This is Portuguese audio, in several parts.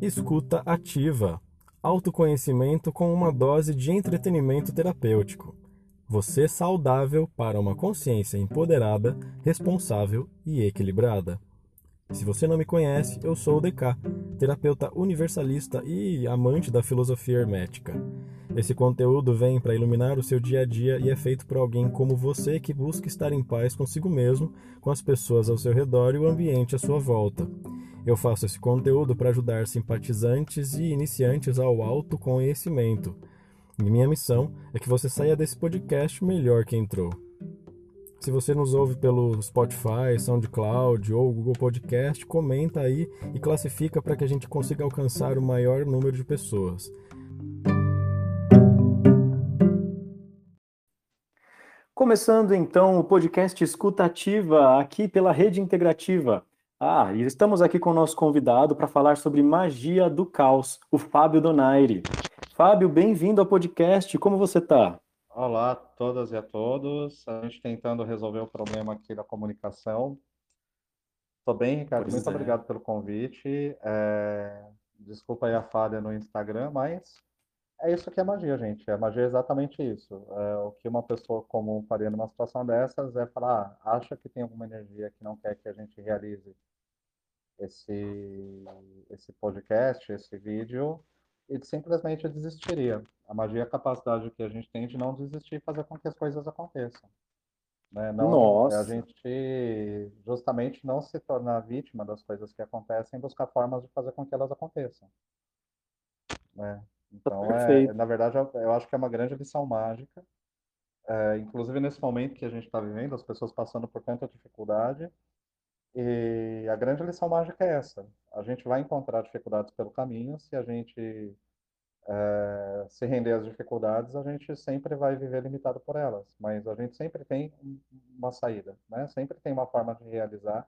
Escuta ativa. Autoconhecimento com uma dose de entretenimento terapêutico. Você saudável para uma consciência empoderada, responsável e equilibrada. Se você não me conhece, eu sou o DK, terapeuta universalista e amante da filosofia hermética. Esse conteúdo vem para iluminar o seu dia a dia e é feito por alguém como você que busca estar em paz consigo mesmo, com as pessoas ao seu redor e o ambiente à sua volta. Eu faço esse conteúdo para ajudar simpatizantes e iniciantes ao autoconhecimento. E minha missão é que você saia desse podcast melhor que entrou. Se você nos ouve pelo Spotify, SoundCloud ou Google Podcast, comenta aí e classifica para que a gente consiga alcançar o maior número de pessoas. Começando então o podcast Escuta Ativa aqui pela Rede Integrativa. Ah, e estamos aqui com o nosso convidado para falar sobre magia do caos, o Fábio Donaire. Fábio, bem-vindo ao podcast. Como você está? Olá a todas e a todos. A gente tentando resolver o problema aqui da comunicação. Estou bem, Ricardo. Pois Muito é. obrigado pelo convite. É... Desculpa aí a falha no Instagram, mas é isso que é magia, gente. A magia é exatamente isso. É, o que uma pessoa comum faria numa situação dessas é falar, ah, acha que tem alguma energia que não quer que a gente realize esse, esse podcast, esse vídeo, e simplesmente desistiria. A magia é a capacidade que a gente tem de não desistir e fazer com que as coisas aconteçam. Né? Não, Nossa. A gente justamente não se tornar vítima das coisas que acontecem e buscar formas de fazer com que elas aconteçam. Né? Então, é, na verdade, eu acho que é uma grande lição mágica. É, inclusive nesse momento que a gente está vivendo, as pessoas passando por tanta dificuldade. E a grande lição mágica é essa: a gente vai encontrar dificuldades pelo caminho. Se a gente é, se render às dificuldades, a gente sempre vai viver limitado por elas. Mas a gente sempre tem uma saída, né? Sempre tem uma forma de realizar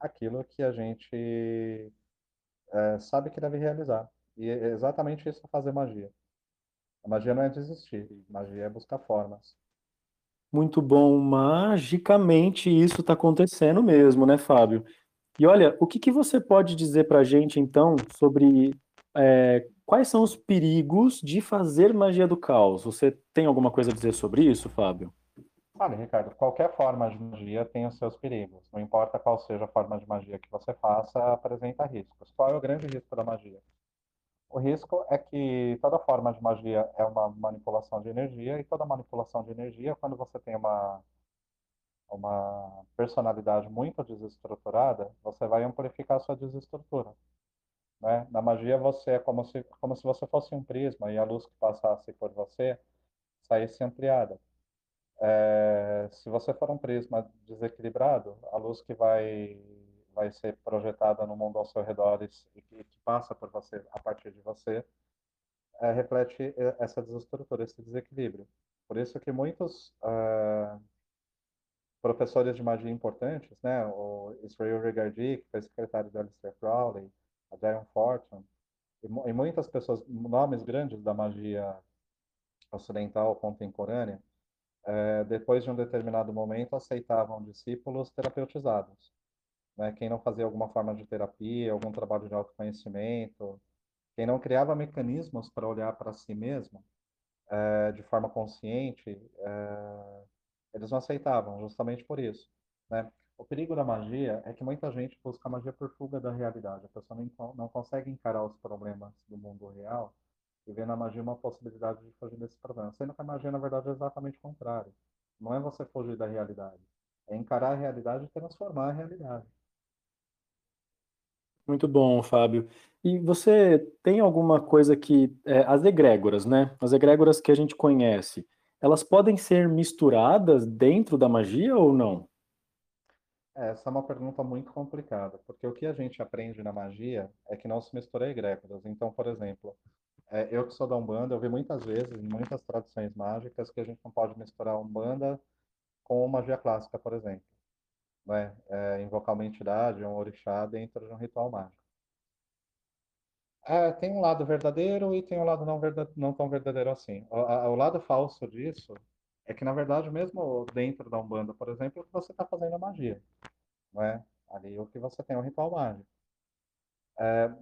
aquilo que a gente é, sabe que deve realizar. E é exatamente isso fazer magia. A magia não é desistir, magia é buscar formas. Muito bom. Magicamente isso está acontecendo mesmo, né, Fábio? E olha, o que, que você pode dizer para a gente, então, sobre é, quais são os perigos de fazer magia do caos? Você tem alguma coisa a dizer sobre isso, Fábio? Olha, Ricardo, qualquer forma de magia tem os seus perigos. Não importa qual seja a forma de magia que você faça, apresenta riscos. Qual é o grande risco da magia? O risco é que toda forma de magia é uma manipulação de energia, e toda manipulação de energia, quando você tem uma, uma personalidade muito desestruturada, você vai amplificar sua desestrutura. Né? Na magia, você é como se, como se você fosse um prisma e a luz que passasse por você saísse ampliada. É, se você for um prisma desequilibrado, a luz que vai vai ser projetada no mundo ao seu redor e, que passa por você, a partir de você, é, reflete essa desestrutura, esse desequilíbrio. Por isso que muitos uh, professores de magia importantes, né, o Israel Regardie, que foi secretário da Aleister Crowley, a Diane Fortune, e, e, muitas pessoas, nomes grandes da magia ocidental contemporânea, é, depois de um determinado momento, aceitavam discípulos terapeutizados né? Quem não fazia alguma forma de terapia, algum trabalho de autoconhecimento, quem não criava mecanismos para olhar para si mesmo é, de forma consciente, é, eles não aceitavam, justamente por isso. Né? O perigo da magia é que muita gente busca magia por fuga da realidade. A pessoa não, não consegue encarar os problemas do mundo real e vê na magia uma possibilidade de fugir desse problema. Sendo que a magia, na verdade, é exatamente o contrário. Não é você fugir da realidade, é encarar a realidade e transformar a realidade. Muito bom, Fábio. E você tem alguma coisa que é, as egrégoras, né? As egrégoras que a gente conhece, elas podem ser misturadas dentro da magia ou não? É, essa é uma pergunta muito complicada, porque o que a gente aprende na magia é que não se mistura egrégoras. Então, por exemplo, é, eu que sou da Umbanda, eu vi muitas vezes, em muitas tradições mágicas, que a gente não pode misturar Umbanda com magia clássica, por exemplo né, é, invocar uma entidade, um orixá dentro de um ritual mágico. É, tem um lado verdadeiro e tem um lado não, verdade, não tão verdadeiro assim. O, a, o, lado falso disso é que, na verdade, mesmo dentro da Umbanda, por exemplo, você está fazendo a magia. Né? Ali o que você tem é um ritual mágico. É,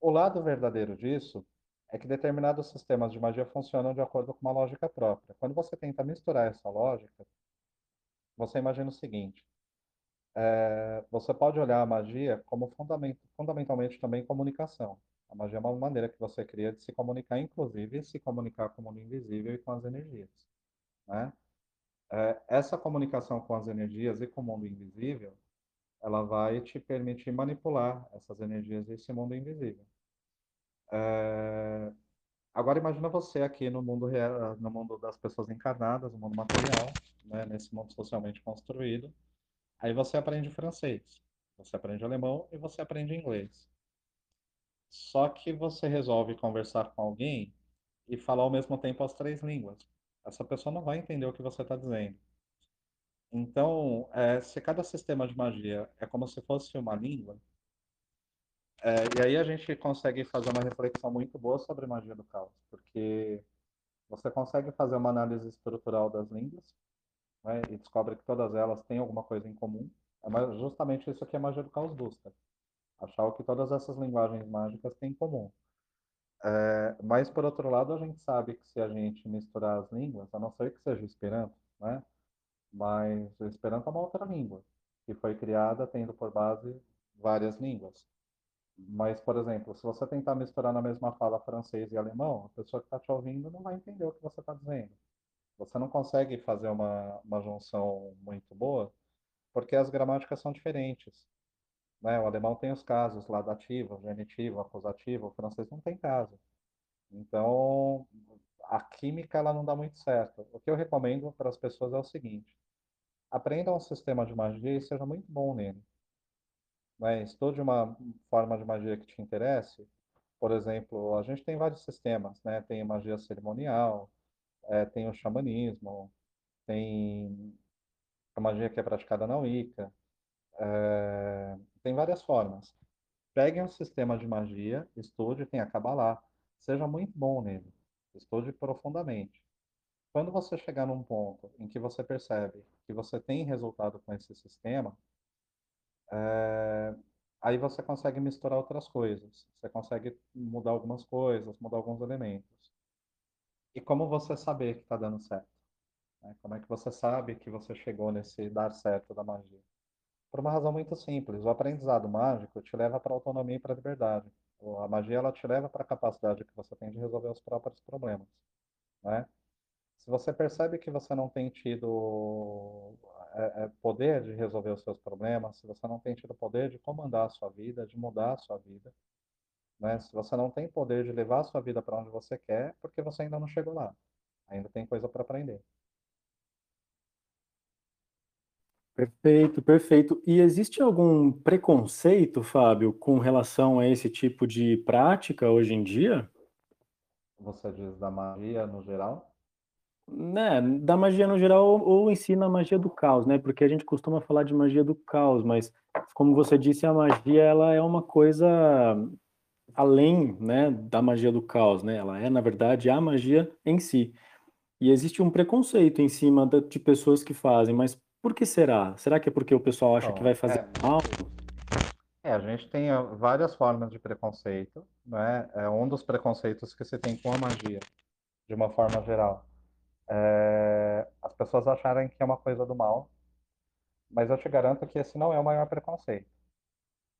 O lado verdadeiro disso é que determinados sistemas de magia funcionam de acordo com uma lógica própria. Quando você tenta misturar essa lógica, você imagina o seguinte: é, você pode olhar a magia como fundament, fundamentalmente também comunicação. A magia é uma maneira que você cria de se comunicar, inclusive se comunicar com o mundo invisível e com as energias. Né? É, essa comunicação com as energias e com o mundo invisível, ela vai te permitir manipular essas energias e esse mundo invisível. É, agora imagina você aqui no mundo real, no mundo das pessoas encarnadas, no mundo material, né, nesse mundo socialmente construído. Aí você aprende francês, você aprende alemão e você aprende inglês. Só que você resolve conversar com alguém e falar ao mesmo tempo as três línguas. Essa pessoa não vai entender o que você está dizendo. Então, é, se cada sistema de magia é como se fosse uma língua, é, e aí a gente consegue fazer uma reflexão muito boa sobre magia do caos, porque você consegue fazer uma análise estrutural das línguas, né, e descobre que todas elas têm alguma coisa em comum. É justamente isso que a magia do caos busca. Achar o que todas essas linguagens mágicas têm em comum. É, mas, por outro lado, a gente sabe que se a gente misturar as línguas, a não ser que seja Esperanto, né? Mas o Esperanto é uma outra língua, que foi criada tendo por base várias línguas. Mas, por exemplo, se você tentar misturar na mesma fala francês e alemão, a pessoa que está te ouvindo não vai entender o que você está dizendo. Você não consegue fazer uma, uma junção muito boa, porque as gramáticas são diferentes. Né? O alemão tem os casos lá dativo, genitivo, acusativo, o francês não tem caso. Então, a química ela não dá muito certo. O que eu recomendo para as pessoas é o seguinte: aprenda um sistema de magia e seja muito bom nele. Né? Estude uma forma de magia que te interesse. Por exemplo, a gente tem vários sistemas, né? Tem magia cerimonial, é, tem o xamanismo, tem a magia que é praticada na Wicca. É, tem várias formas. Pegue um sistema de magia, estude, tem a Kabbalah. Seja muito bom nele. Estude profundamente. Quando você chegar num ponto em que você percebe que você tem resultado com esse sistema, é, aí você consegue misturar outras coisas. Você consegue mudar algumas coisas, mudar alguns elementos. E como você saber que está dando certo? Né? Como é que você sabe que você chegou nesse dar certo da magia? Por uma razão muito simples. O aprendizado mágico te leva para a autonomia e para liberdade. A magia ela te leva para a capacidade que você tem de resolver os próprios problemas. Né? Se você percebe que você não tem tido é, é, poder de resolver os seus problemas, se você não tem tido poder de comandar a sua vida, de mudar a sua vida, né? Se você não tem poder de levar a sua vida para onde você quer, porque você ainda não chegou lá. Ainda tem coisa para aprender. Perfeito, perfeito. E existe algum preconceito, Fábio, com relação a esse tipo de prática hoje em dia? Você diz da magia no geral? Né, da magia no geral ou, ou em si na magia do caos, né? Porque a gente costuma falar de magia do caos, mas como você disse, a magia ela é uma coisa além né, da magia do caos, né? Ela é, na verdade, a magia em si. E existe um preconceito em cima de pessoas que fazem, mas por que será? Será que é porque o pessoal acha que vai fazer é, mal? É, a gente tem várias formas de preconceito, né? É um dos preconceitos que se tem com a magia, de uma forma geral. É, as pessoas acharem que é uma coisa do mal, mas eu te garanto que esse não é o maior preconceito.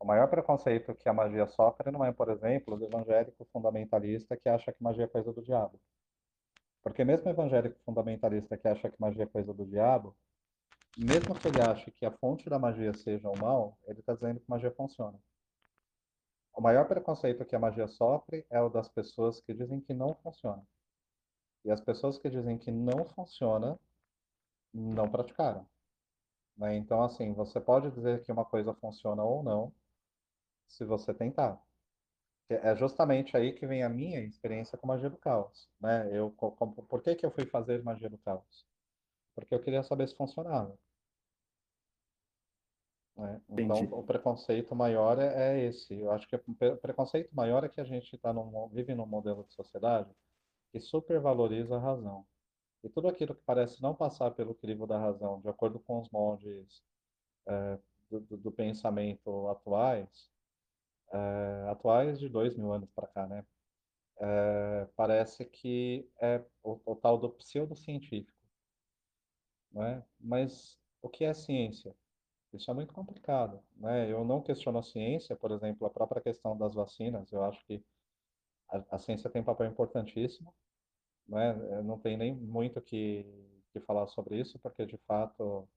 O maior preconceito que a magia sofre não é, por exemplo, o evangélico fundamentalista que acha que magia é coisa do diabo. Porque mesmo o evangélico fundamentalista que acha que magia é coisa do diabo, mesmo que ele ache que a fonte da magia seja o mal, ele está dizendo que magia funciona. O maior preconceito que a magia sofre é o das pessoas que dizem que não funciona. E as pessoas que dizem que não funciona, não praticaram. Né? Então, assim, você pode dizer que uma coisa funciona ou não, se você tentar. É justamente aí que vem a minha experiência com magia do caos. Né? Eu, com, por que, que eu fui fazer magia do caos? Porque eu queria saber se funcionava. Né? Então, o preconceito maior é, é, esse. Eu acho que o preconceito maior é que a gente tá num, vive num modelo de sociedade que supervaloriza a razão. E tudo aquilo que parece não passar pelo crivo da razão, de acordo com os moldes é, do, do, do pensamento atuais, é, atuais de dois mil anos para cá, né? É, parece que é o, o tal do pseudocientífico, não é? Mas o que é ciência? Isso é muito complicado, né? Eu não questiono a ciência, por exemplo, a própria questão das vacinas, eu acho que a, a ciência tem um papel importantíssimo, né? Não tem nem muito que, que falar sobre isso, porque de fato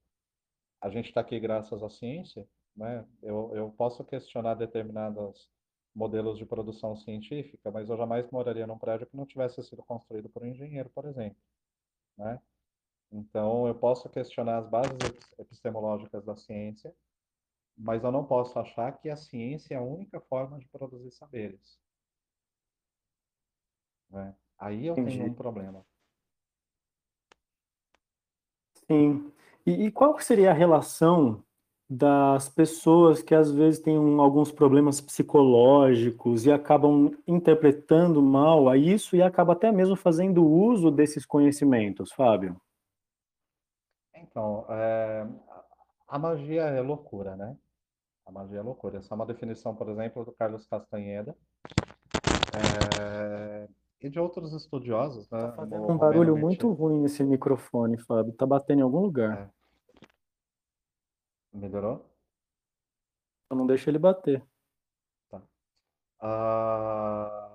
a gente está aqui graças à ciência, né? Eu, eu posso questionar determinados modelos de produção científica, mas eu jamais moraria num prédio que não tivesse sido construído por um engenheiro, por exemplo, né? Então, eu posso questionar as bases epistemológicas da ciência, mas eu não posso achar que a ciência é a única forma de produzir saberes. Né? Aí eu tenho Entendi. um problema. Sim. E, e qual seria a relação das pessoas que às vezes têm um- alguns problemas psicológicos e acabam interpretando mal a isso e acaba até mesmo fazendo uso desses conhecimentos, Fábio? Então, é, a magia é loucura, né? A magia é loucura. Essa é uma definição, por exemplo, do Carlos Castaneda é, e de outros estudiosos, Tá né? fazendo O um barulho muito ruim esse microfone, Fábio. Tá batendo em algum lugar. É. Melhorou? Então não deixa ele bater. Ah,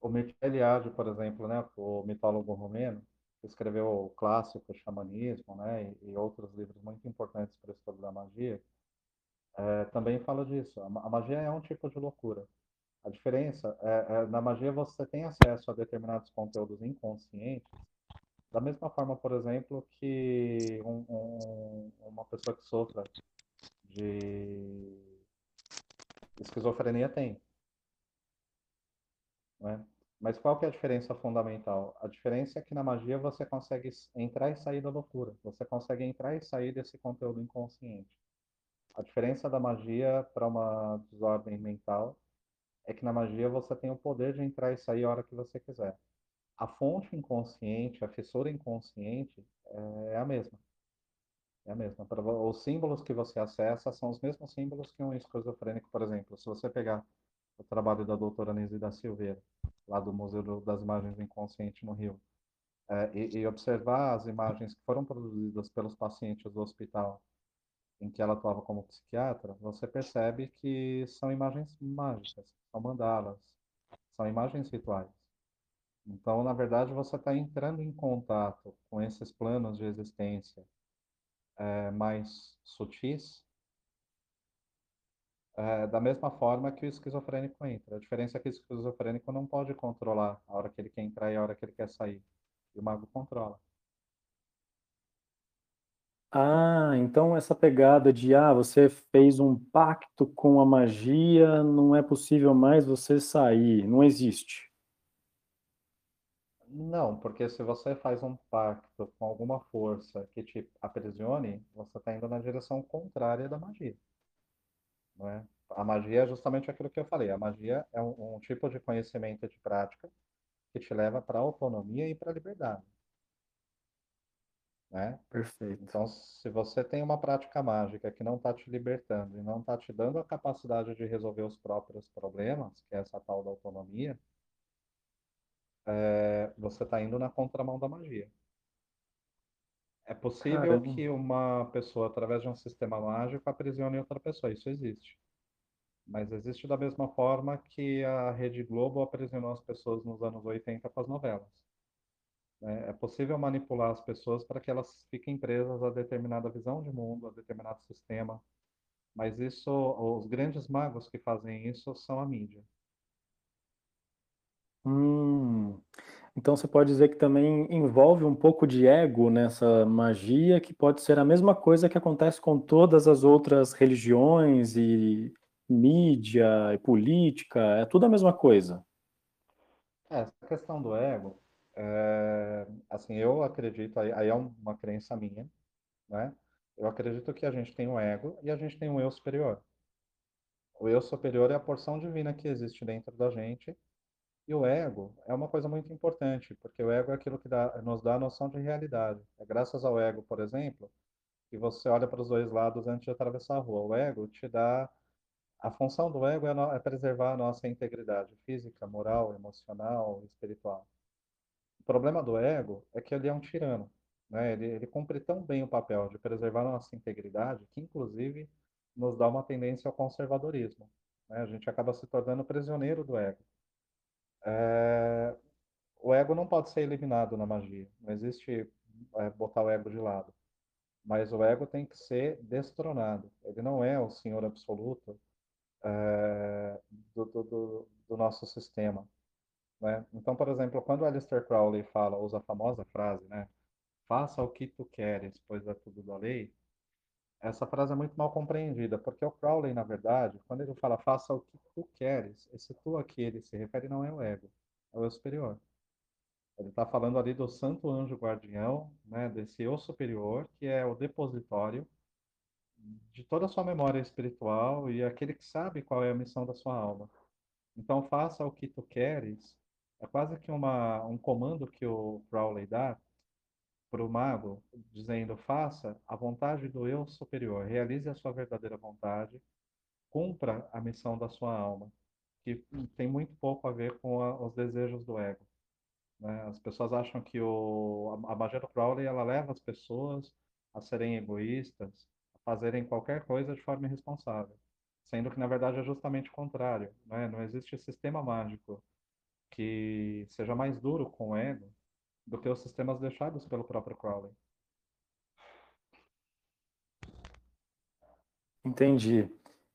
o Mircea Eliade, por exemplo, né, o mitólogo romeno, escreveu o clássico Xamanismo, né, e, e outros livros muito importantes para o estudo da magia, eh, também fala disso. A, a magia é um tipo de loucura. A diferença é, é, na magia você tem acesso a determinados conteúdos inconscientes, da mesma forma, por exemplo, que um- um- uma pessoa que sofra de esquizofrenia tem. né? Mas qual que é a diferença fundamental? A diferença é que na magia você consegue entrar e sair da loucura. Você consegue entrar e sair desse conteúdo inconsciente. A diferença da magia para uma desordem mental é que na magia você tem o poder de entrar e sair a hora que você quiser. A fonte inconsciente, a fissura inconsciente é a mesma. É a mesma. Os símbolos que você acessa são os mesmos símbolos que um esquizofrênico, por exemplo. Se você pegar o trabalho da doutora Nise da Silveira, lá do Museu das Imagens do Inconsciente no Rio, é, e, e observar as imagens que foram produzidas pelos pacientes do hospital em que ela atuava como psiquiatra, você percebe que são imagens mágicas, são mandalas, são imagens rituais. Então, na verdade, você está entrando em contato com esses planos de existência é, mais sutis, é, da mesma forma que o esquizofrênico entra. A diferença é que o esquizofrênico não pode controlar a hora que ele quer entrar e a hora que ele quer sair. E o mago controla. Ah, então essa pegada de ah, você fez um pacto com a magia, não é possível mais você sair, não existe. Não, porque se você faz um pacto com alguma força que te aprisione, você está indo na direção contrária da magia, não é? A magia é justamente aquilo que eu falei. A magia é um, um tipo de conhecimento e de prática que te leva para a autonomia e para a liberdade, né? Perfeito. Então, se você tem uma prática mágica que não está te libertando e não está te dando a capacidade de resolver os próprios problemas, que é essa tal da autonomia, é, você está indo na contramão da magia. É possível Caramba. que uma pessoa, através de um sistema mágico, aprisione outra pessoa. Isso existe. Mas existe da mesma forma que a Rede Globo aprisionou as pessoas nos anos 80 com as novelas. né? É possível manipular as pessoas para que elas fiquem presas a determinada visão de mundo, a determinado sistema. Mas isso, os grandes magos que fazem isso são a mídia. Hum, então você pode dizer que também envolve um pouco de ego nessa magia, que pode ser a mesma coisa que acontece com todas as outras religiões e mídia e política, é tudo a mesma coisa. É, essa questão do ego, é, assim, eu acredito, aí, aí é uma crença minha, né? Eu acredito que a gente tem um ego e a gente tem um eu superior. O eu superior é a porção divina que existe dentro da gente, e o ego é uma coisa muito importante, porque o ego é aquilo que dá- nos dá a noção de realidade. É graças ao ego, por exemplo, e você olha para os dois lados antes de atravessar a rua. O ego te dá. A função do ego é, no... é preservar a nossa integridade física, moral, emocional, espiritual. O problema do ego é que ele é um tirano. Né? Ele, ele cumpre tão bem o papel de preservar a nossa integridade que, inclusive, nos dá uma tendência ao conservadorismo. Né? A gente acaba se tornando prisioneiro do ego. É... O ego não pode ser eliminado na magia. Não existe é, botar o ego de lado. Mas o ego tem que ser destronado. Ele não é o senhor absoluto é, do, do, do, nosso sistema. Né? Então, por exemplo, quando Aleister Crowley fala, usa a famosa frase, né? Faça o que tu queres, pois é tudo da lei. Essa frase é muito mal compreendida, porque o Crowley, na verdade, quando ele fala faça o que tu queres, esse tu aqui ele se refere não é o ego, é o eu superior. Ele está falando ali do santo anjo guardião, né, desse eu superior, que é o depositório de toda a sua memória espiritual e aquele que sabe qual é a missão da sua alma. Então, faça o que tu queres. É quase que uma, um comando que o Crowley dá para o mago, dizendo: faça a vontade do eu superior, realize a sua verdadeira vontade, cumpra a missão da sua alma, que tem muito pouco a ver com a, os desejos do ego. Né? As pessoas acham que o, a, a magia do Crowley ela leva as pessoas a serem egoístas, a fazerem qualquer coisa de forma irresponsável, sendo que na verdade é justamente o contrário. Né? Não existe sistema mágico que seja mais duro com o ego do que os sistemas deixados pelo próprio Crowley. Entendi.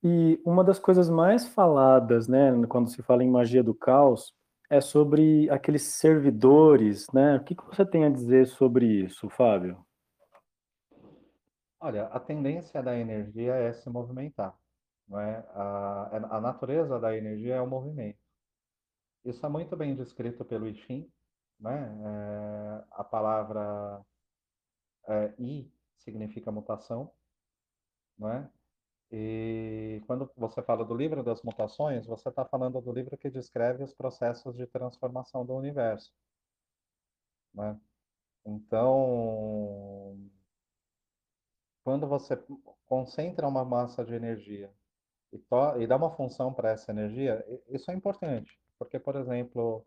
E uma das coisas mais faladas, né, quando se fala em magia do caos, é sobre aqueles servidores, né? O que, que você tem a dizer sobre isso, Fábio? Olha, a tendência da energia é se movimentar, não é? A, é, a natureza da energia é o movimento. Isso é muito bem descrito pelo I Ching, né? É, a palavra é, I significa mutação, não é? E quando você fala do livro das mutações, você está falando do livro que descreve os processos de transformação do universo. Né? Então, quando você concentra uma massa de energia e, e dá uma função para essa energia, isso é importante, porque, por exemplo,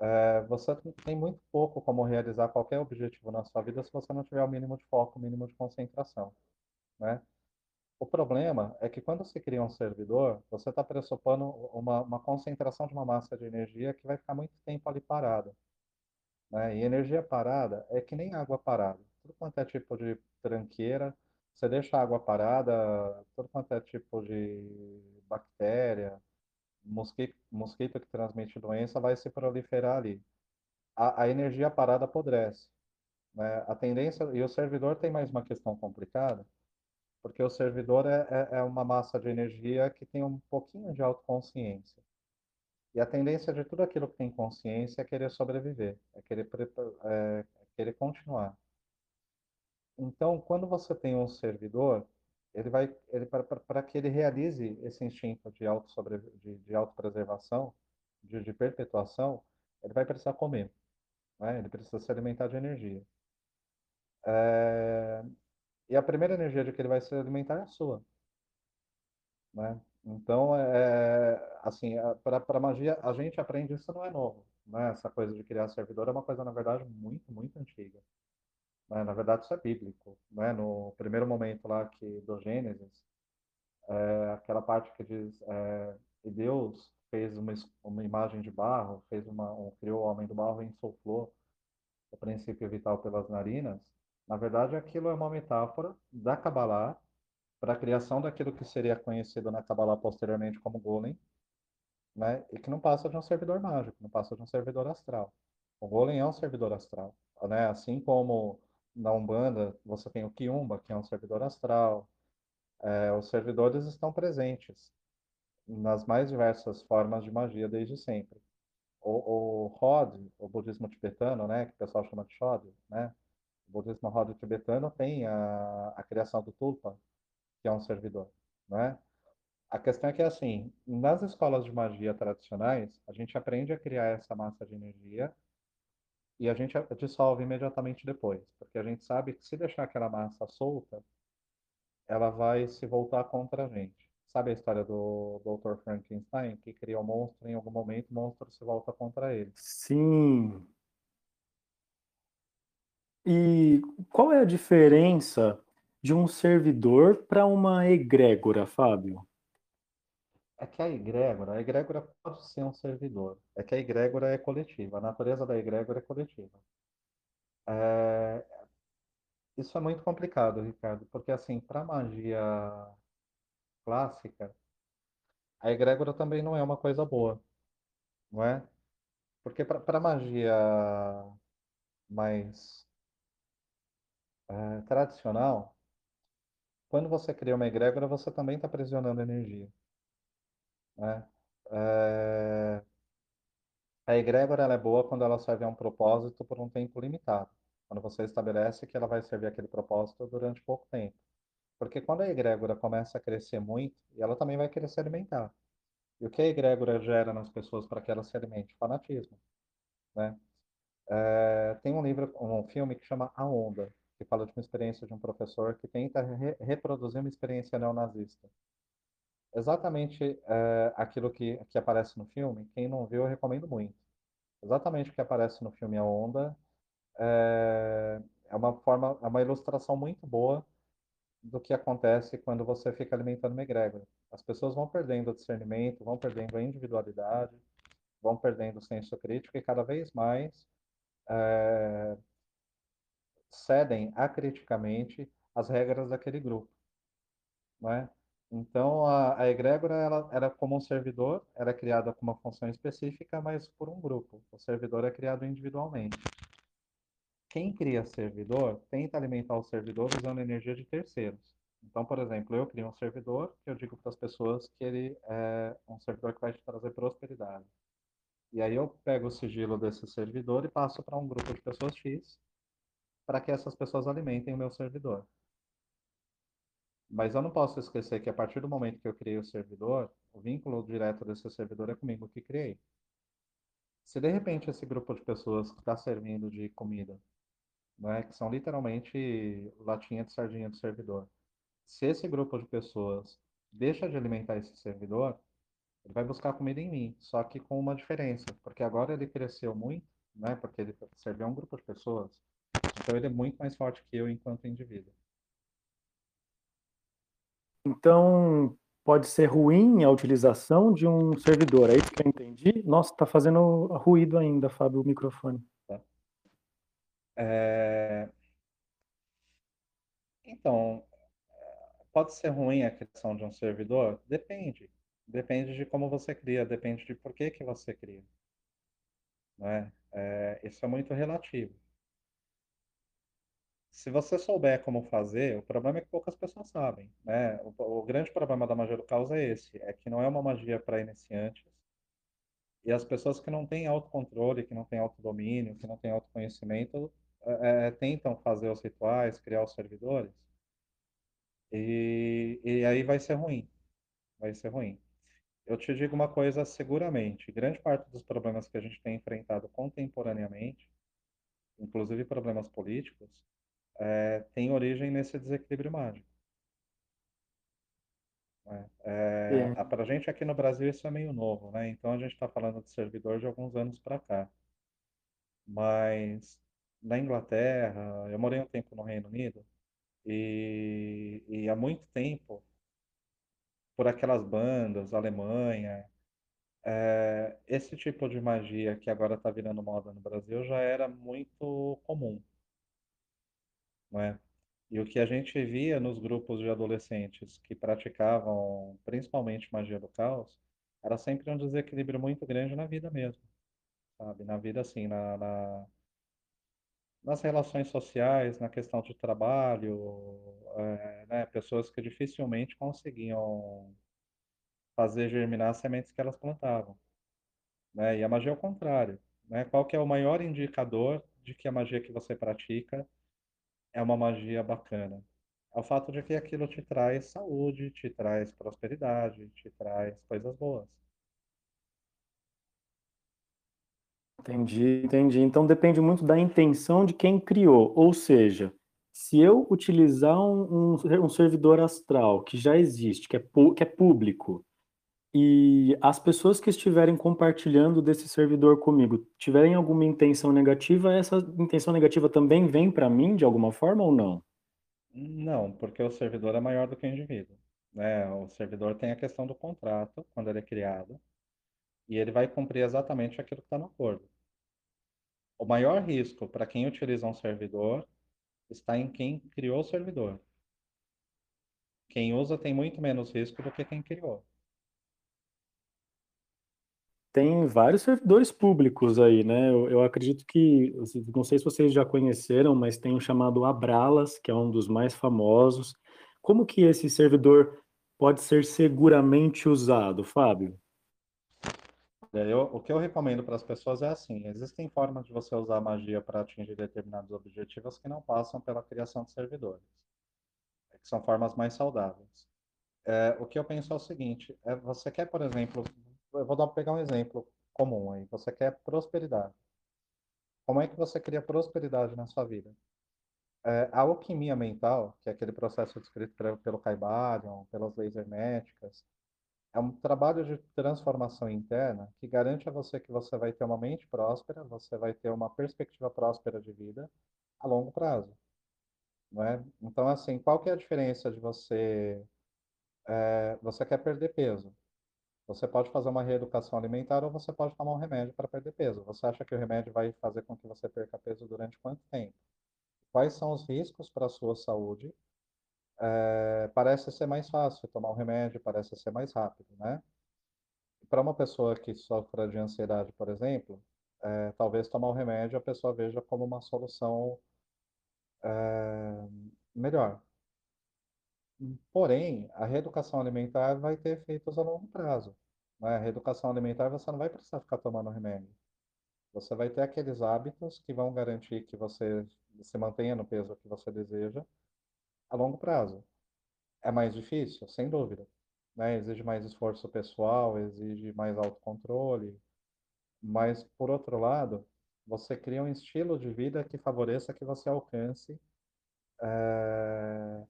é, você tem muito pouco como realizar qualquer objetivo na sua vida se você não tiver o mínimo de foco, o mínimo de concentração. Né? O problema é que quando você cria um servidor, você está pressupondo uma, uma, concentração de uma massa de energia que vai ficar muito tempo ali parada. Né? E energia parada é que nem água parada. Tudo quanto é tipo de tranqueira, você deixa a água parada, tudo quanto é tipo de bactéria, mosquito, mosquito que transmite doença vai se proliferar ali. A, a energia parada apodrece. Né? A tendência, e o servidor tem mais uma questão complicada, porque o servidor é, é, é uma massa de energia que tem um pouquinho de autoconsciência. E a tendência de tudo aquilo que tem consciência é querer sobreviver, é querer, é, é querer continuar. Então, quando você tem um servidor, ele vai, ele para que ele realize esse instinto de auto sobre, de, de autopreservação, de, de perpetuação, ele vai precisar comer, né? Ele precisa se alimentar de energia. É, e a primeira energia de que ele vai se alimentar é a sua. Né? Então, é, assim, para a magia, a gente aprende isso não é novo. Né? Essa coisa de criar servidor é uma coisa, na verdade, muito, muito antiga. Né? Na verdade, isso é bíblico. Né? No primeiro momento lá que, do Gênesis, é, aquela parte que diz é, e Deus fez uma, uma imagem de barro, fez uma, um, criou o homem do barro e insuflou o princípio vital pelas narinas, na verdade, aquilo é uma metáfora da Kabbalah para a criação daquilo que seria conhecido na Kabbalah posteriormente como Golem, né? e que não passa de um servidor mágico, não passa de um servidor astral. O Golem é um servidor astral. Né? Assim como na Umbanda você tem o Kiumba, que é um servidor astral, é, os servidores estão presentes nas mais diversas formas de magia desde sempre. O, o Rod, o budismo tibetano, né, que o pessoal chama de Shod, né, o budismo rodo tibetano tem a, a criação do tulpa, que é um servidor, né? A questão é que, assim, nas escolas de magia tradicionais, a gente aprende a criar essa massa de energia e a gente dissolve imediatamente depois, porque a gente sabe que se deixar aquela massa solta, ela vai se voltar contra a gente. Sabe a história do Dr. Frankenstein, que cria um monstro em algum momento, o monstro se volta contra ele. Sim. E qual é a diferença de um servidor para uma egrégora, Fábio? É que a egrégora, a egrégora pode ser um servidor. É que a egrégora é coletiva. A natureza da egrégora é coletiva. É... Isso é muito complicado, Ricardo, porque assim, para magia clássica, a egrégora também não é uma coisa boa, não é? Porque para magia mais é, tradicional, quando você cria uma egrégora, você também está aprisionando energia. Né? É... A egrégora ela é boa quando ela serve a um propósito por um tempo limitado. Quando você estabelece que ela vai servir aquele propósito durante pouco tempo. Porque quando a egrégora começa a crescer muito, ela também vai querer se alimentar. E o que a egrégora gera nas pessoas para que ela se alimente? Fanatismo. Né? É... Tem um livro, um filme que chama A Onda, que fala de uma experiência de um professor que tenta re reproduzir uma experiência neonazista. Exatamente é, aquilo que, que aparece no filme, quem não viu, eu recomendo muito. Exatamente o que aparece no filme A Onda é, é uma forma, é uma ilustração muito boa do que acontece quando você fica alimentando uma egrégora. As pessoas vão perdendo o discernimento, vão perdendo a individualidade, vão perdendo o senso crítico e cada vez mais é, cedem acriticamente as regras daquele grupo, né? Então a, a egrégora ela era como um servidor, era criada com uma função específica, mas por um grupo. O servidor é criado individualmente. Quem cria servidor tenta alimentar o servidor usando energia de terceiros. Então, por exemplo, eu crio um servidor que eu digo para as pessoas que ele é um servidor que vai te trazer prosperidade. E aí eu pego o sigilo desse servidor e passo para um grupo de pessoas X para que essas pessoas alimentem o meu servidor. Mas eu não posso esquecer que a partir do momento que eu criei o servidor, o vínculo direto desse servidor é comigo que criei. Se de repente esse grupo de pessoas que está servindo de comida, né, que são literalmente latinha de sardinha do servidor, se esse grupo de pessoas deixa de alimentar esse servidor, ele vai buscar comida em mim, só que com uma diferença, porque agora ele cresceu muito, né, porque ele serviu a um grupo de pessoas, então ele é muito mais forte que eu enquanto indivíduo. Então, pode ser ruim a utilização de um servidor, é isso que eu entendi? Nossa, está fazendo ruído ainda, Fábio, o microfone. Tá. É... Então, pode ser ruim a criação de um servidor? Depende. Depende de como você cria, depende de por que, que você cria. Não é? É, isso é muito relativo se você souber como fazer, o problema é que poucas pessoas sabem, né? O, o grande problema da magia do caos é esse, é que não é uma magia para iniciantes. E as pessoas que não têm autocontrole, que não têm autodomínio, que não têm autoconhecimento, é, é, tentam fazer os rituais, criar os servidores. E, e aí vai ser ruim. Vai ser ruim. Eu te digo uma coisa seguramente, grande parte dos problemas que a gente tem enfrentado contemporaneamente, inclusive problemas políticos, é, tem origem nesse desequilíbrio mágico. Né? É, é. Para a gente aqui no Brasil isso é meio novo, né? Então a gente está falando de servidor de alguns anos para cá. Mas na Inglaterra, eu morei um tempo no Reino Unido e, e há muito tempo, por aquelas bandas, Alemanha, é, esse tipo de magia que agora está virando moda no Brasil já era muito comum não é? E o que a gente via nos grupos de adolescentes que praticavam principalmente magia do caos era sempre um desequilíbrio muito grande na vida mesmo, sabe? Na vida, assim, na, na nas relações sociais, na questão de trabalho, é, né? pessoas que dificilmente conseguiam fazer germinar as sementes que elas plantavam. Né? E a magia é o contrário. Né? Qual que é o maior indicador de que a magia que você pratica é uma magia bacana. É o fato de que aquilo te traz saúde, te traz prosperidade, te traz coisas boas. Entendi, entendi. Então depende muito da intenção de quem criou. Ou seja, Se eu utilizar um, um, um servidor astral que já existe, que é, que é público, e as pessoas que estiverem compartilhando desse servidor comigo tiverem alguma intenção negativa, essa intenção negativa também vem para mim de alguma forma ou não? Não, porque o servidor é maior do que o indivíduo. Né? O servidor tem a questão do contrato, quando ele é criado, e ele vai cumprir exatamente aquilo que está no acordo. O maior risco para quem utiliza um servidor está em quem criou o servidor. Quem usa tem muito menos risco do que quem criou. Tem vários servidores públicos aí, né? Eu, eu acredito que, não sei se vocês já conheceram, mas tem um chamado Abralas, que é um dos mais famosos. Como que esse servidor pode ser seguramente usado, Fábio? Eu, o que eu recomendo para as pessoas é assim: existem formas de você usar magia para atingir determinados objetivos que não passam pela criação de servidores, que são formas mais saudáveis. É, o que eu penso é o seguinte: é, você quer, por exemplo, eu vou dar, pegar um exemplo comum aí. Você quer prosperidade. Como é que você cria prosperidade na sua vida? É, a alquimia mental, que é aquele processo descrito pelo Caibalion, pelas leis herméticas, é um trabalho de transformação interna que garante a você que você vai ter uma mente próspera, você vai ter uma perspectiva próspera de vida a longo prazo. Não é? Então, assim, qual que é a diferença de você... É, você quer perder peso. Você pode fazer uma reeducação alimentar ou você pode tomar um remédio para perder peso. Você acha que o remédio vai fazer com que você perca peso durante quanto tempo? Quais são os riscos para a sua saúde? É, parece ser mais fácil tomar um remédio, parece ser mais rápido, né? Para uma pessoa que sofre de ansiedade, por exemplo, é, talvez tomar um remédio a pessoa veja como uma solução é, melhor. Porém, a reeducação alimentar vai ter efeitos a longo prazo. Né? A reeducação alimentar você não vai precisar ficar tomando remédio. Você vai ter aqueles hábitos que vão garantir que você se mantenha no peso que você deseja a longo prazo. É mais difícil? Sem dúvida. Né? Exige mais esforço pessoal, exige mais autocontrole. Mas, por outro lado, você cria um estilo de vida que favoreça que você alcance é,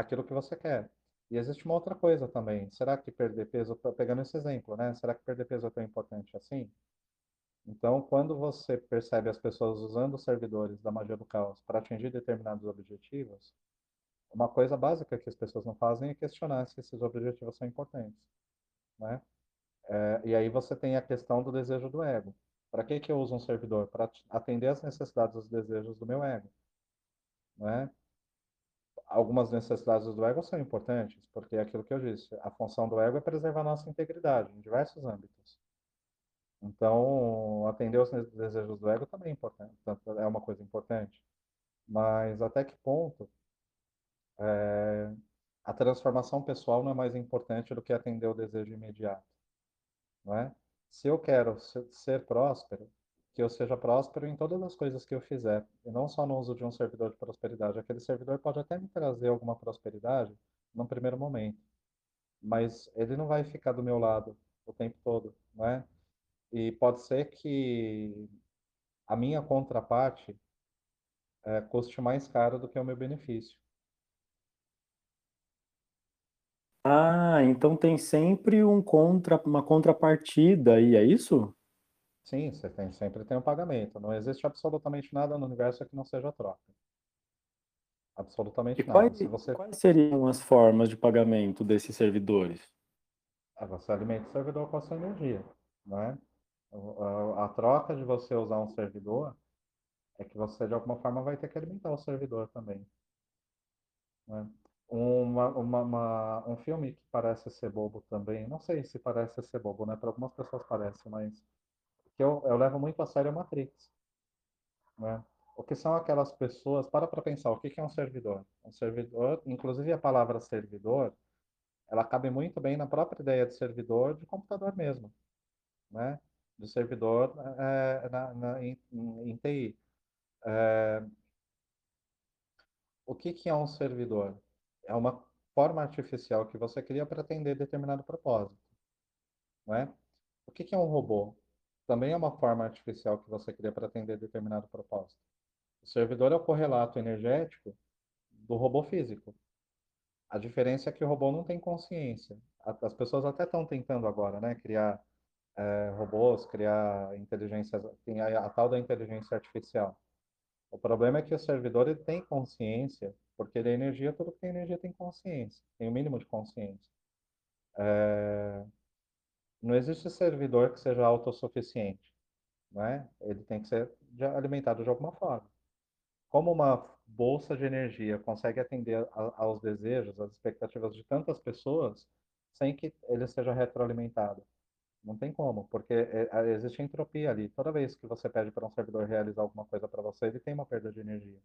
aquilo que você quer. E existe uma outra coisa também. Será que perder peso, pegando esse exemplo, né? Será que perder peso é tão importante assim? Então, quando você percebe as pessoas usando os servidores da magia do caos para atingir determinados objetivos, uma coisa básica que as pessoas não fazem é questionar se esses objetivos são importantes, né? É, e aí você tem a questão do desejo do ego. Para que que eu uso um servidor? Para atender às necessidades e os desejos do meu ego, né? Algumas necessidades do ego são importantes, porque é aquilo que eu disse, a função do ego é preservar nossa integridade em diversos âmbitos. Então, atender os desejos do ego também é importante, é uma coisa importante. Mas até que ponto é, a transformação pessoal não é mais importante do que atender o desejo imediato, não é? Se eu quero ser próspero, que eu seja próspero em todas as coisas que eu fizer, e não só no uso de um servidor de prosperidade. Aquele servidor pode até me trazer alguma prosperidade num primeiro momento, mas ele não vai ficar do meu lado o tempo todo, não é? E pode ser que a minha contraparte é, custe mais caro do que o meu benefício. Ah, então tem sempre um contra, uma contrapartida aí, é isso? Sim, você tem, sempre tem um pagamento. Não existe absolutamente nada no universo que não seja troca. Absolutamente E nada. quais, Se você, quais seriam as formas de pagamento desses servidores? ah, você alimenta o servidor com a sua energia, é? O- A, a troca de você usar um servidor é que você, de alguma forma, vai ter que alimentar o servidor também, não é? Uma, uma, uma- um filme que parece ser bobo também, não sei se parece ser bobo, né? Para algumas pessoas parece, mas que eu, eu levo muito a sério a Matrix, né? O que são aquelas pessoas, para para pensar, o que que é um servidor? Um servidor, inclusive a palavra servidor, ela cabe muito bem na própria ideia de servidor de computador mesmo, né? De servidor é, na, na, em, em TI. É, o que que é um servidor? É uma forma artificial que você cria para atender determinado propósito, não é? O que que é um robô? Também é uma forma artificial que você cria para atender determinado propósito. O servidor é o correlato energético do robô físico. A diferença é que o robô não tem consciência. As pessoas até estão tentando agora, né, criar é, robôs, criar inteligência, tem a, a, tal da inteligência artificial. O problema é que o servidor ele tem consciência, porque ele é energia, tudo que tem energia tem consciência, tem o mínimo de consciência. É, não existe servidor que seja autossuficiente, né? Ele tem que ser alimentado de alguma forma. Como uma bolsa de energia consegue atender a, aos desejos, às expectativas de tantas pessoas, sem que ele seja retroalimentado? Não tem como, porque é, é, existe entropia ali. Toda vez que você pede para um servidor realizar alguma coisa para você, ele tem uma perda de energia.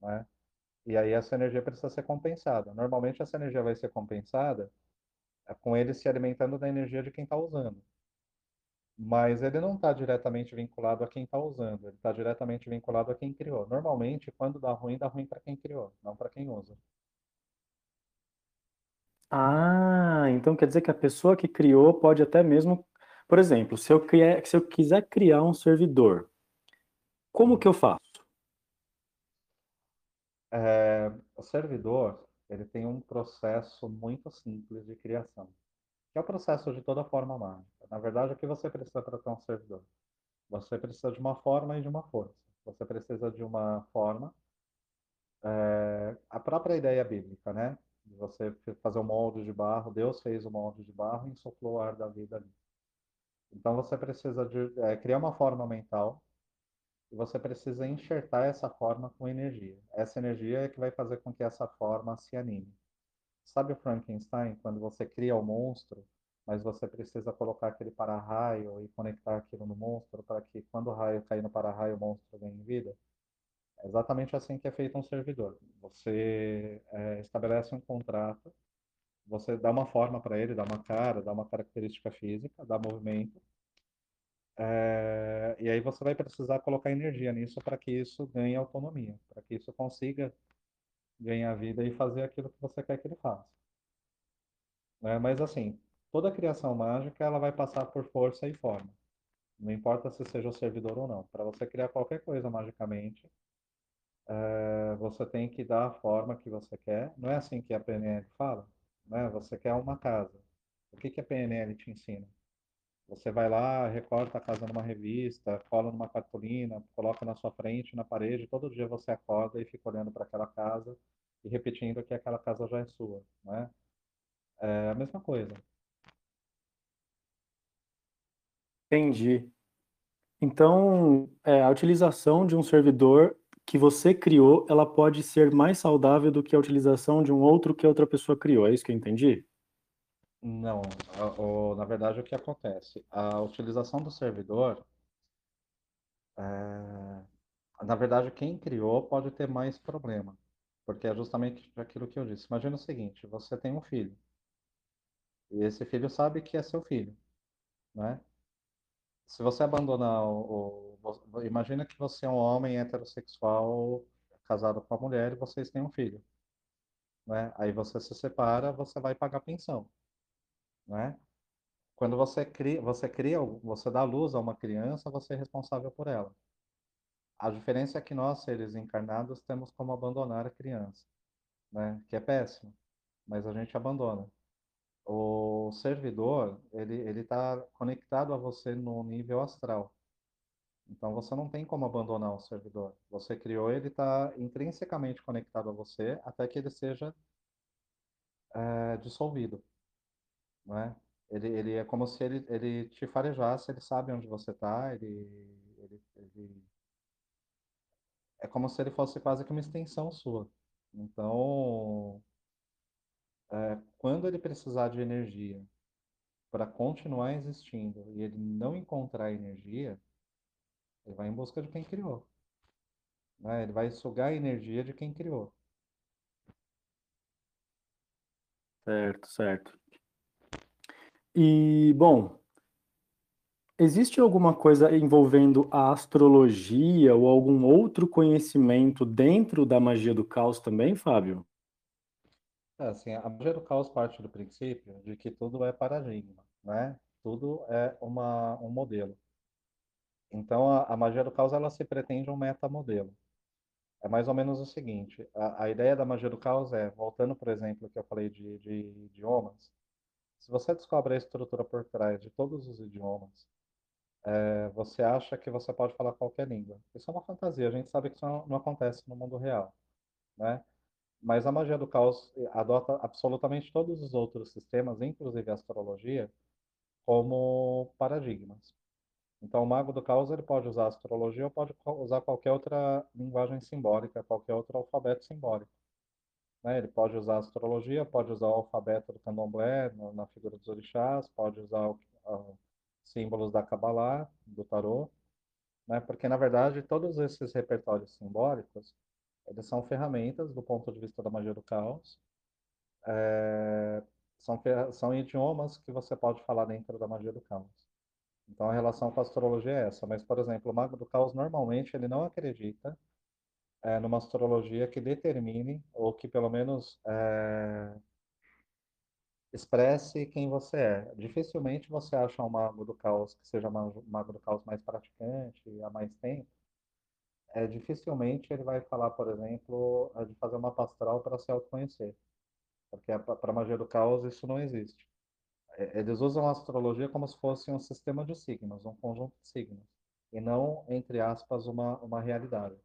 Né? E aí essa energia precisa ser compensada. Normalmente essa energia vai ser compensada com ele se alimentando da energia de quem está usando. Mas ele não está diretamente vinculado a quem está usando, ele está diretamente vinculado a quem criou. Normalmente, quando dá ruim, dá ruim para quem criou, não para quem usa. Ah, então quer dizer que a pessoa que criou pode até mesmo, por exemplo, se eu, criar, se eu quiser criar um servidor, como que eu faço? É, o servidor, ele tem um processo muito simples de criação, que é o processo de toda forma mágica. Na verdade, o que você precisa para ter um servidor? Você precisa de uma forma e de uma força. Você precisa de uma forma, é, a própria ideia bíblica, né? de você fazer um molde de barro. Deus fez o molde de barro e insuflou o ar da vida ali. Então você precisa de, é, criar uma forma mental e você precisa enxertar essa forma com energia. Essa energia é que vai fazer com que essa forma se anime. Sabe o Frankenstein, quando você cria o monstro, mas você precisa colocar aquele para-raio e conectar aquilo no monstro para que quando o raio cair no para-raio o monstro ganhe vida? É exatamente assim que é feito um servidor. Você é, estabelece um contrato, você dá uma forma para ele, dá uma cara, dá uma característica física, dá movimento, é, e aí você vai precisar colocar energia nisso para que isso ganhe autonomia, para que isso consiga ganhar vida e fazer aquilo que você quer que ele faça. É, mas assim, toda criação mágica ela vai passar por força e forma. Não importa se seja o servidor ou não. Para você criar qualquer coisa magicamente, é, você tem que dar a forma que você quer. Não é assim que a PNL fala, né? Você quer uma casa. O que, que a PNL te ensina? Você vai lá, recorta a casa numa revista, cola numa cartolina, coloca na sua frente, na parede, todo dia você acorda e fica olhando para aquela casa e repetindo que aquela casa já é sua, né? É a mesma coisa. Entendi. Então, é, a utilização de um servidor que você criou, ela pode ser mais saudável do que a utilização de um outro que outra pessoa criou. É isso que eu entendi? Não, a, na verdade o que acontece? A utilização do servidor, é, na verdade quem criou pode ter mais problema, porque é justamente aquilo que eu disse. Imagina o seguinte, você tem um filho, e esse filho sabe que é seu filho, né? Se você abandonar o, imagina que você é um homem heterossexual casado com uma mulher e vocês têm um filho. Né? Aí você se separa, você vai pagar pensão. Né? Quando você cria, você cria, você dá luz a uma criança, você é responsável por ela. A diferença é que nós, seres encarnados, temos como abandonar a criança, né? Que é péssimo, mas a gente abandona. O servidor, ele ele está conectado a você no nível astral. Então você não tem como abandonar o servidor. Você criou, ele está intrinsecamente conectado a você até que ele seja é, dissolvido. Não é? Ele, ele é como se ele, ele te farejasse, ele sabe onde você está, ele, ele, ele, é como se ele fosse quase que uma extensão sua. Então, é, quando ele precisar de energia para continuar existindo e ele não encontrar energia, ele vai em busca de quem criou. Né? Ele vai sugar a energia de quem criou. Certo, certo. E, bom, existe alguma coisa envolvendo a astrologia ou algum outro conhecimento dentro da magia do caos também, Fábio? É, assim, a magia do caos parte do princípio de que tudo é paradigma, né? Tudo é uma, um modelo. Então, a, a magia do caos ela se pretende um metamodelo. é mais ou menos o seguinte: a, a ideia da magia do caos é, voltando, por exemplo, que eu falei de, de idiomas, se você descobre a estrutura por trás de todos os idiomas, é, você acha que você pode falar qualquer língua. Isso é uma fantasia, a gente sabe que isso não, não acontece no mundo real, né? Mas a magia do caos adota absolutamente todos os outros sistemas, inclusive a astrologia, como paradigmas. Então, o mago do caos ele pode usar astrologia ou pode usar qualquer outra linguagem simbólica, qualquer outro alfabeto simbólico. Né? Ele pode usar astrologia, pode usar o alfabeto do candomblé no, na figura dos orixás, pode usar o, símbolos da Kabbalah, do tarô, né? porque, na verdade, todos esses repertórios simbólicos eles são ferramentas do ponto de vista da magia do caos, é, são, são idiomas que você pode falar dentro da magia do caos. Então a relação com a astrologia é essa. Mas, por exemplo, o mago do caos normalmente ele não acredita é, numa astrologia que determine ou que pelo menos é, expresse quem você é. Dificilmente você acha um mago do caos que seja um mago do caos mais praticante há mais tempo. É, dificilmente ele vai falar, por exemplo, de fazer uma pastral para se autoconhecer. Porque para a magia do caos isso não existe. É, eles usam a astrologia como se fosse um sistema de signos, um conjunto de signos, e não, entre aspas, uma, uma realidade.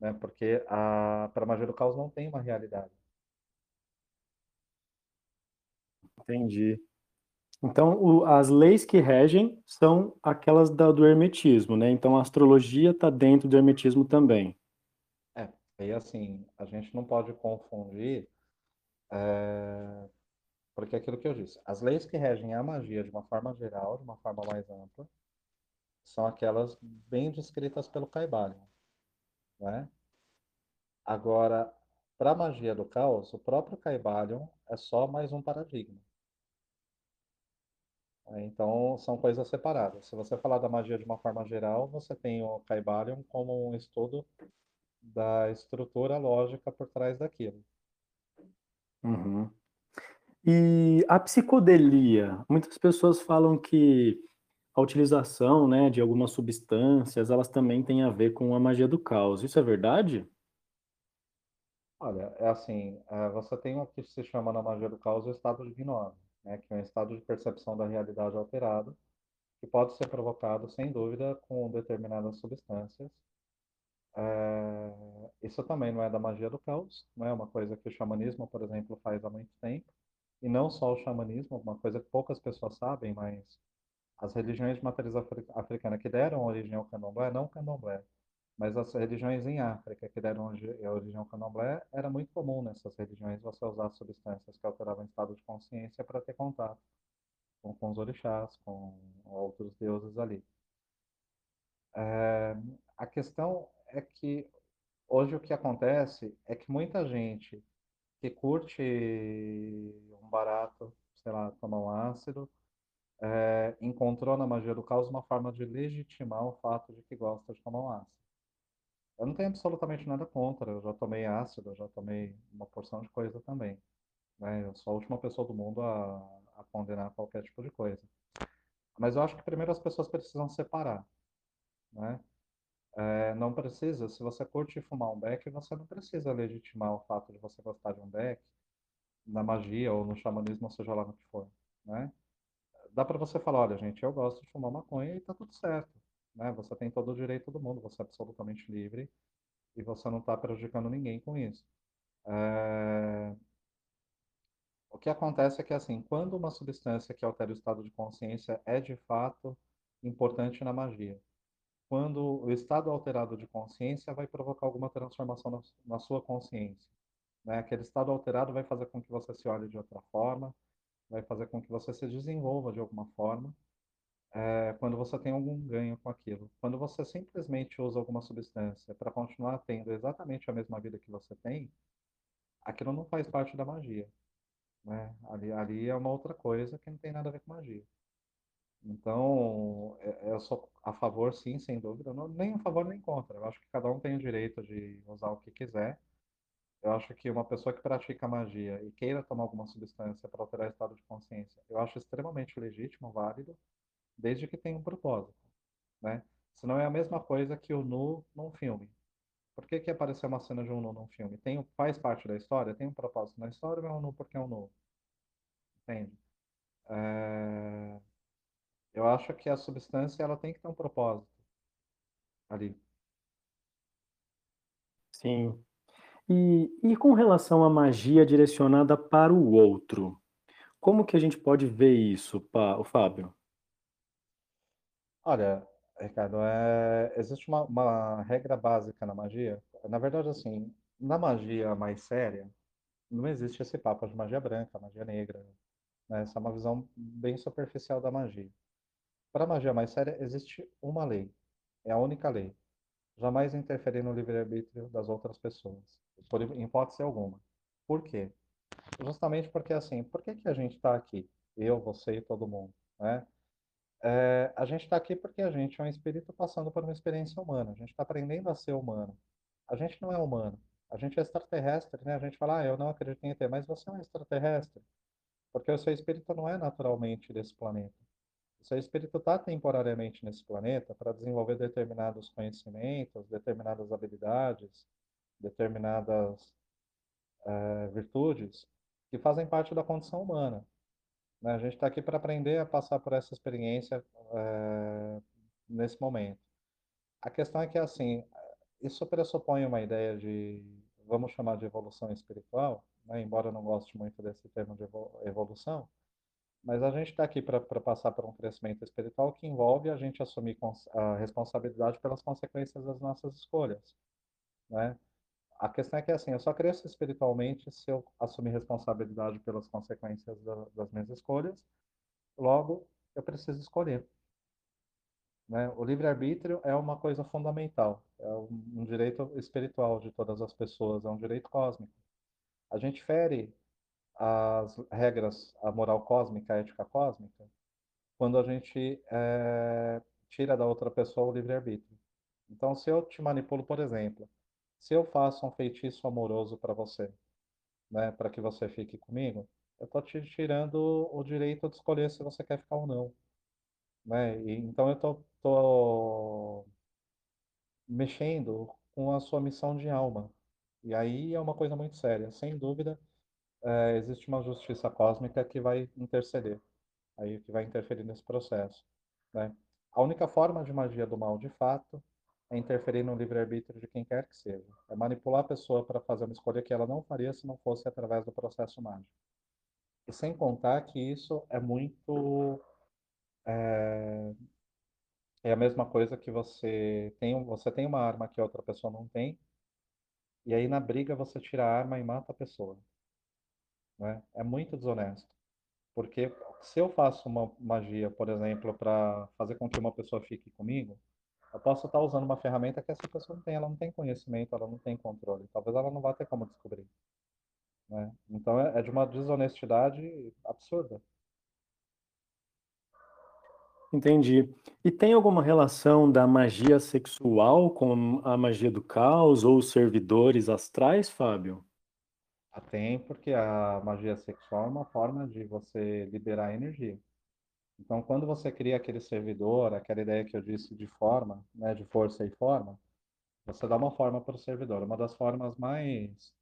Né? Porque a, para a magia do caos não tem uma realidade. Entendi. Então, o, as leis que regem são aquelas da, do hermetismo, né? Então, a astrologia está dentro do hermetismo também. É, e assim, a gente não pode confundir é, porque é aquilo que eu disse, as leis que regem a magia de uma forma geral, de uma forma mais ampla, são aquelas bem descritas pelo Caibalion, né? Agora, para a magia do caos, o próprio Caibalion é só mais um paradigma. Então, são coisas separadas. Se você falar da magia de uma forma geral, você tem o Caibalion como um estudo da estrutura lógica por trás daquilo. Uhum. E a psicodelia, muitas pessoas falam que a utilização, né, de algumas substâncias, elas também têm a ver com a magia do caos. Isso é verdade? Olha, é assim, é, você tem o que se chama na magia do caos o estado de gnose, né, que é um estado de percepção da realidade alterado, que pode ser provocado, sem dúvida, com determinadas substâncias. É, isso também não é da magia do caos, não é uma coisa que o xamanismo, por exemplo, faz há muito tempo e não só o xamanismo, uma coisa que poucas pessoas sabem, mas as religiões de matriz africana que deram origem ao candomblé, não candomblé, mas as religiões em África que deram origem ao candomblé, era muito comum nessas religiões você usar substâncias que alteravam o estado de consciência para ter contato com, com os orixás, com outros deuses ali. É, a questão é que hoje o que acontece é que muita gente que curte um barato, sei lá, tomar um ácido, é, encontrou na magia do caos uma forma de legitimar o fato de que gosta de tomar um ácido. Eu não tenho absolutamente nada contra, eu já tomei ácido, eu já tomei uma porção de coisa também. Né? Eu sou a última pessoa do mundo a, a condenar qualquer tipo de coisa. Mas eu acho que primeiro as pessoas precisam separar. Né? É, não precisa, se você curte fumar um beck, você não precisa legitimar o fato de você gostar de um beck na magia ou no xamanismo, seja lá no que for, né? Dá para você falar, olha, gente, eu gosto de fumar maconha e tá tudo certo, né? Você tem todo o direito do mundo, você é absolutamente livre e você não está prejudicando ninguém com isso. É... O que acontece é que, assim, quando uma substância que altera o estado de consciência é de fato importante na magia, quando o estado alterado de consciência vai provocar alguma transformação na, na sua consciência. Né? Aquele estado alterado vai fazer com que você se olhe de outra forma, vai fazer com que você se desenvolva de alguma forma, é, quando você tem algum ganho com aquilo. Quando você simplesmente usa alguma substância para continuar tendo exatamente a mesma vida que você tem, aquilo não faz parte da magia. Né? Ali, ali é uma outra coisa que não tem nada a ver com magia. Então, é, eu sou a favor, sim, sem dúvida. Não, nem a favor nem contra. Eu acho que cada um tem o direito de usar o que quiser. Eu acho que uma pessoa que pratica magia e queira tomar alguma substância para alterar o estado de consciência, eu acho extremamente legítimo, válido, desde que tenha um propósito, né? Senão é a mesma coisa que o nu num filme. Por que que apareceu uma cena de um nu num filme? Tem, faz parte da história? Tem um propósito na história ou é um nu porque é um nu? Entende? É, Eu acho que a substância ela tem que ter um propósito ali. Sim. E, e com relação à magia direcionada para o outro, como que a gente pode ver isso, o Fábio? Olha, Ricardo, é, existe uma, uma regra básica na magia. Na verdade, assim, na magia mais séria, não existe esse papo de magia branca, magia negra, né? Essa é uma visão bem superficial da magia. Para a magia mais séria, existe uma lei. É a única lei. Jamais interferir no livre-arbítrio das outras pessoas, por hipótese alguma. Por quê? Justamente porque, assim, por que que a gente está aqui? Eu, você e todo mundo, né? É, a gente está aqui porque a gente é um espírito passando por uma experiência humana. A gente está aprendendo a ser humano. A gente não é humano. A gente é extraterrestre, né? A gente fala, ah, eu não acredito em ET, mas você é um extraterrestre. Porque o seu espírito não é naturalmente desse planeta. O seu espírito está temporariamente nesse planeta para desenvolver determinados conhecimentos, determinadas habilidades, determinadas eh, virtudes que fazem parte da condição humana. né? A gente está aqui para aprender a passar por essa experiência eh, nesse momento. A questão é que, assim, isso pressupõe uma ideia de, vamos chamar de evolução espiritual, né? Embora eu não goste muito desse termo de evo- evolução, mas a gente está aqui para passar por um crescimento espiritual que envolve a gente assumir a responsabilidade pelas consequências das nossas escolhas, né? A questão é que, assim, eu só cresço espiritualmente se eu assumir responsabilidade pelas consequências da- das minhas escolhas, logo, eu preciso escolher né? O livre-arbítrio é uma coisa fundamental, é um direito espiritual de todas as pessoas, é um direito cósmico. A gente fere as regras, a moral cósmica, a ética cósmica, quando a gente eh, tira da outra pessoa o livre-arbítrio. Então, se eu te manipulo, por exemplo, se eu faço um feitiço amoroso para você, né, para que você fique comigo, eu estou te tirando o direito de escolher se você quer ficar ou não, né? E, então eu tô, tô mexendo com a sua missão de alma. E aí é uma coisa muito séria. Sem dúvida, eh, existe uma justiça cósmica que vai interceder, aí que vai interferir nesse processo, né? A única forma de magia do mal, de fato, é interferir no livre-arbítrio de quem quer que seja. É manipular a pessoa para fazer uma escolha que ela não faria se não fosse através do processo mágico. E sem contar que isso é muito é a mesma coisa que você tem, você tem uma arma que outra pessoa não tem, e aí na briga você tira a arma e mata a pessoa, né? É muito desonesto. Porque se eu faço uma magia, por exemplo, para fazer com que uma pessoa fique comigo, eu posso estar usando uma ferramenta que essa pessoa não tem, ela não tem conhecimento, ela não tem controle. Talvez ela não vá ter como descobrir, né? Então é é de uma desonestidade absurda. Entendi. E tem alguma relação da magia sexual com a magia do caos ou os servidores astrais, Fábio? Ah, Tem, porque a magia sexual é uma forma de você liberar energia. Então, quando você cria aquele servidor, aquela ideia que eu disse de forma, né, de força e forma, você dá uma forma para o servidor. Uma das formas mais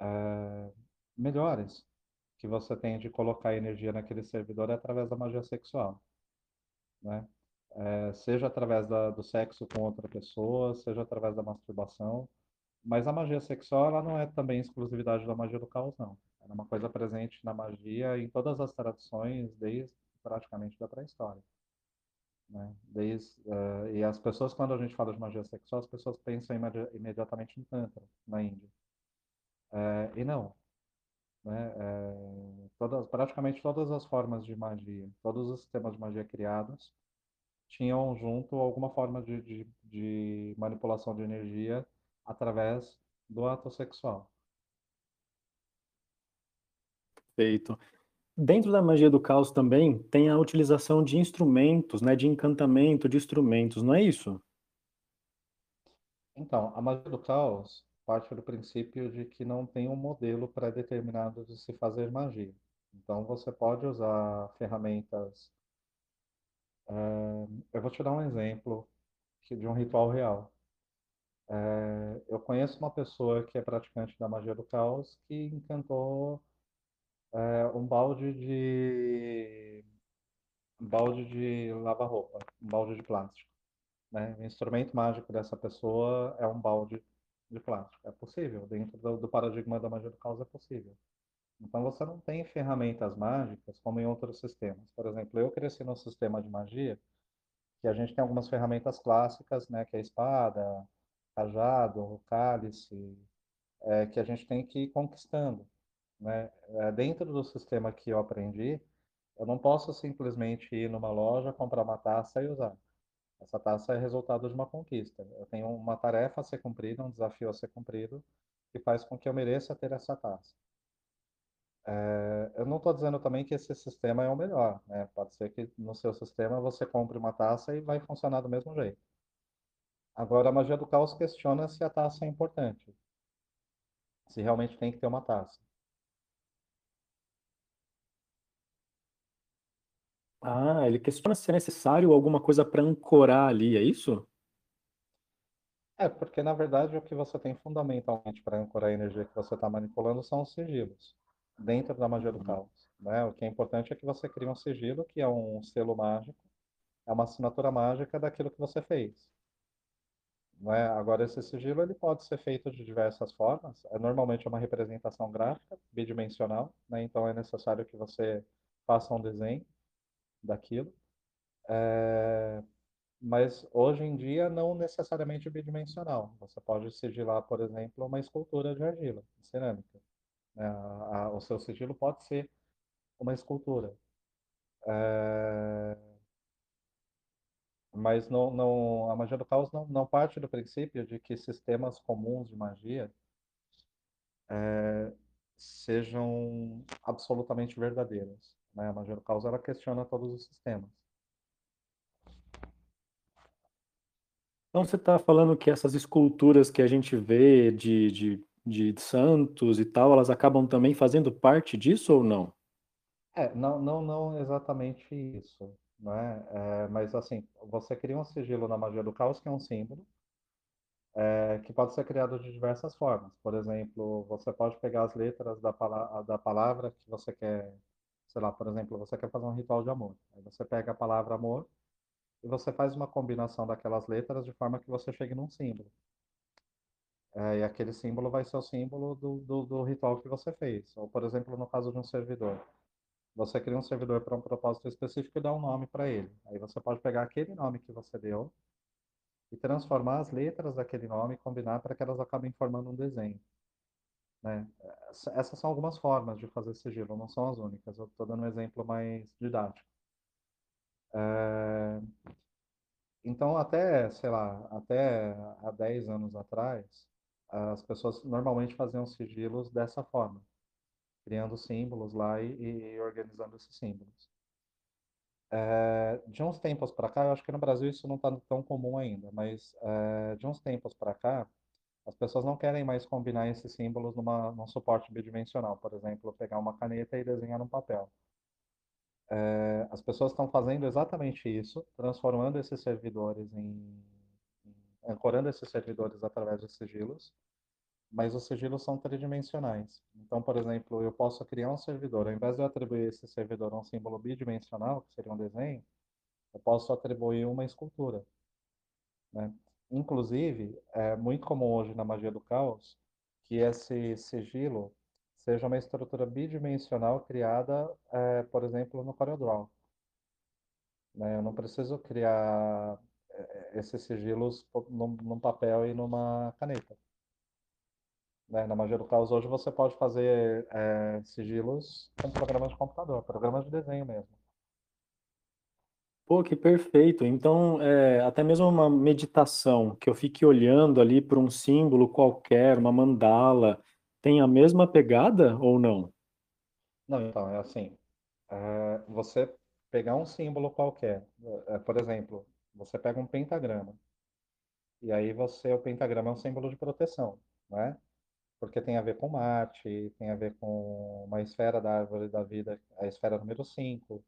eh, melhores que você tem de colocar energia naquele servidor é através da magia sexual, né? Eh, seja através da, do sexo com outra pessoa, seja através da masturbação. Mas a magia sexual, ela não é também exclusividade da magia do caos, não. É uma coisa presente na magia em todas as tradições, desde praticamente da pré-história. né? Desde, eh, e as pessoas, quando a gente fala de magia sexual, as pessoas pensam imedi- imediatamente em Tantra, na Índia. Eh, e não, né? Eh, todas, praticamente todas as formas de magia, todos os sistemas de magia criados, tinham junto alguma forma de, de, de manipulação de energia através do ato sexual. Feito. Dentro da magia do caos também tem a utilização de instrumentos, né, de encantamento de instrumentos, não é isso? Então, a magia do caos parte do princípio de que não tem um modelo pré-determinado de se fazer magia. Então, você pode usar ferramentas. Eu vou te dar um exemplo de um ritual real. É, eu conheço uma pessoa que é praticante da magia do caos que encantou é, um balde de um balde de lava-roupa, um balde de plástico, né? O instrumento mágico dessa pessoa é um balde de plástico. É possível, dentro do, do paradigma da magia do caos é possível. Então você não tem ferramentas mágicas como em outros sistemas. Por exemplo, eu cresci no sistema de magia que a gente tem algumas ferramentas clássicas, né, que é a espada, cajado, cálice, é, que a gente tem que ir conquistando, né? É, dentro do sistema que eu aprendi, eu não posso simplesmente ir numa loja, comprar uma taça e usar. Essa taça é resultado de uma conquista. Eu tenho uma tarefa a ser cumprida, um desafio a ser cumprido, que faz com que eu mereça ter essa taça. É, eu não estou dizendo também que esse sistema é o melhor, né? Pode ser que no seu sistema você compre uma taça e vai funcionar do mesmo jeito. Agora, a magia do caos questiona se a taça é importante, se realmente tem que ter uma taça. Ah, ele questiona se é necessário alguma coisa para ancorar ali, é isso? É, porque na verdade o que você tem fundamentalmente para ancorar a energia que você está manipulando são os sigilos, dentro da magia do Uhum. caos, né? O que é importante é que você crie um sigilo, que é um selo mágico, é uma assinatura mágica daquilo que você fez. Né? Agora, esse sigilo ele pode ser feito de diversas formas. É normalmente uma representação gráfica, bidimensional, né? Então é necessário que você faça um desenho daquilo. É, Mas hoje em dia não necessariamente bidimensional. Você pode sigilar, por exemplo, uma escultura de argila, de cerâmica. né? A- o seu sigilo pode ser uma escultura. É, Mas não, não, a magia do caos não, não parte do princípio de que sistemas comuns de magia sejam absolutamente verdadeiras. Né? A magia do caos ela questiona todos os sistemas. Então você está falando que essas esculturas que a gente vê de, de, de santos e tal, elas acabam também fazendo parte disso ou não? É, não, não, não exatamente isso, né? É, mas assim, você cria um sigilo na magia do caos que é um símbolo, é, que pode ser criado de diversas formas. Por exemplo, você pode pegar as letras da, pala da palavra que você quer, sei lá, por exemplo, você quer fazer um ritual de amor. Aí você pega a palavra amor e você faz uma combinação daquelas letras de forma que você chegue num símbolo. É, e aquele símbolo vai ser o símbolo do, do, do ritual que você fez. Ou, por exemplo, no caso de um servidor. Você cria um servidor para um propósito específico e dá um nome para ele. Aí você pode pegar aquele nome que você deu e transformar as letras daquele nome e combinar para que elas acabem formando um desenho, né? Essa- Essas são algumas formas de fazer sigilo, não são as únicas. Eu estou dando um exemplo mais didático. É, Então, até, sei lá, até há 10 anos atrás, as pessoas normalmente faziam sigilos dessa forma, criando símbolos lá e, e organizando esses símbolos. É, De uns tempos para cá, eu acho que no Brasil isso não está tão comum ainda, mas é, de uns tempos para cá, as pessoas não querem mais combinar esses símbolos numa, num suporte bidimensional, por exemplo, pegar uma caneta e desenhar num papel. É, As pessoas estão fazendo exatamente isso, transformando esses servidores em, em- ancorando esses servidores através de sigilos, mas os sigilos são tridimensionais. Então, por exemplo, eu posso criar um servidor, ao invés de eu atribuir esse servidor a um símbolo bidimensional, que seria um desenho, eu posso atribuir uma escultura, né? Inclusive, é muito comum hoje na magia do caos que esse sigilo seja uma estrutura bidimensional criada, é, por exemplo, no CorelDRAW, né? Eu não preciso criar é, esses sigilos num, num papel e numa caneta, né? Na magia do caos hoje você pode fazer é, sigilos com programas de computador, programas de desenho mesmo. Pô, que perfeito. Então, é, até mesmo uma meditação, que eu fique olhando ali para um símbolo qualquer, uma mandala, tem a mesma pegada ou não? Não, então, é assim, é, você pegar um símbolo qualquer, é, por exemplo, você pega um pentagrama, e aí você, o pentagrama é um símbolo de proteção, né? Porque tem a ver com Marte, tem a ver com uma esfera da árvore da vida, a esfera número 5,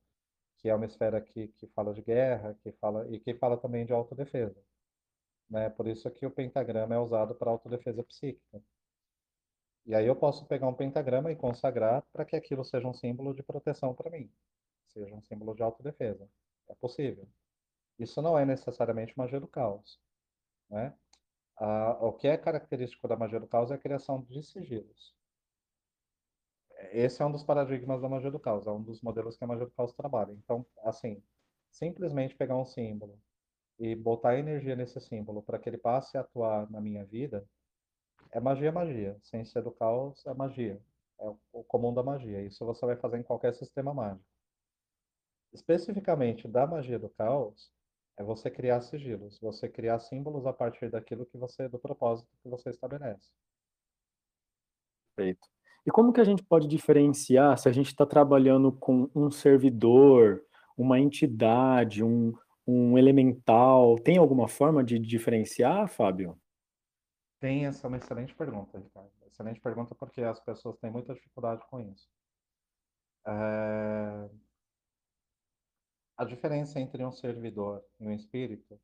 que é uma esfera que, que fala de guerra, que fala, e que fala também de autodefesa. né? Por isso que o pentagrama é usado para autodefesa psíquica. E aí eu posso pegar um pentagrama e consagrar para que aquilo seja um símbolo de proteção para mim, seja um símbolo de autodefesa. É possível. Isso não é necessariamente magia do caos, né? Ah, o que é característico da magia do caos é a criação de sigilos. Esse é um dos paradigmas da magia do caos, é um dos modelos que a magia do caos trabalha. Então, assim, simplesmente pegar um símbolo e botar energia nesse símbolo para que ele passe a atuar na minha vida, é magia, magia. Ciência do caos é magia. É o comum da magia. Isso você vai fazer em qualquer sistema mágico. Especificamente da magia do caos, é você criar sigilos, você criar símbolos a partir daquilo que você, do propósito que você estabelece. Perfeito. E como que a gente pode diferenciar se a gente está trabalhando com um servidor, uma entidade, um, um elemental? Tem alguma forma de diferenciar, Fábio? Tem, essa é uma excelente pergunta, Ricardo. Excelente pergunta porque as pessoas têm muita dificuldade com isso. É... A diferença entre um servidor e um espírito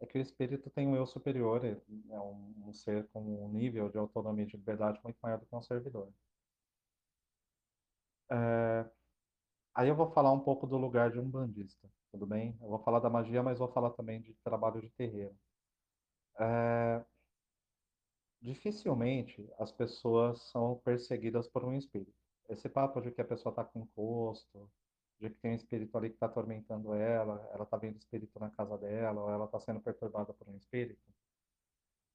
é que o espírito tem um eu superior, é um, um ser com um nível de autonomia e de liberdade muito maior do que um servidor. É... Aí eu vou falar um pouco do lugar de um bandista, tudo bem? Eu vou falar da magia, mas vou falar também de trabalho de terreiro. É... Dificilmente as pessoas são perseguidas por um espírito. Esse papo de que a pessoa está com encosto, de que tem um espírito ali que está atormentando ela, ela está vendo espírito na casa dela, ou ela está sendo perturbada por um espírito.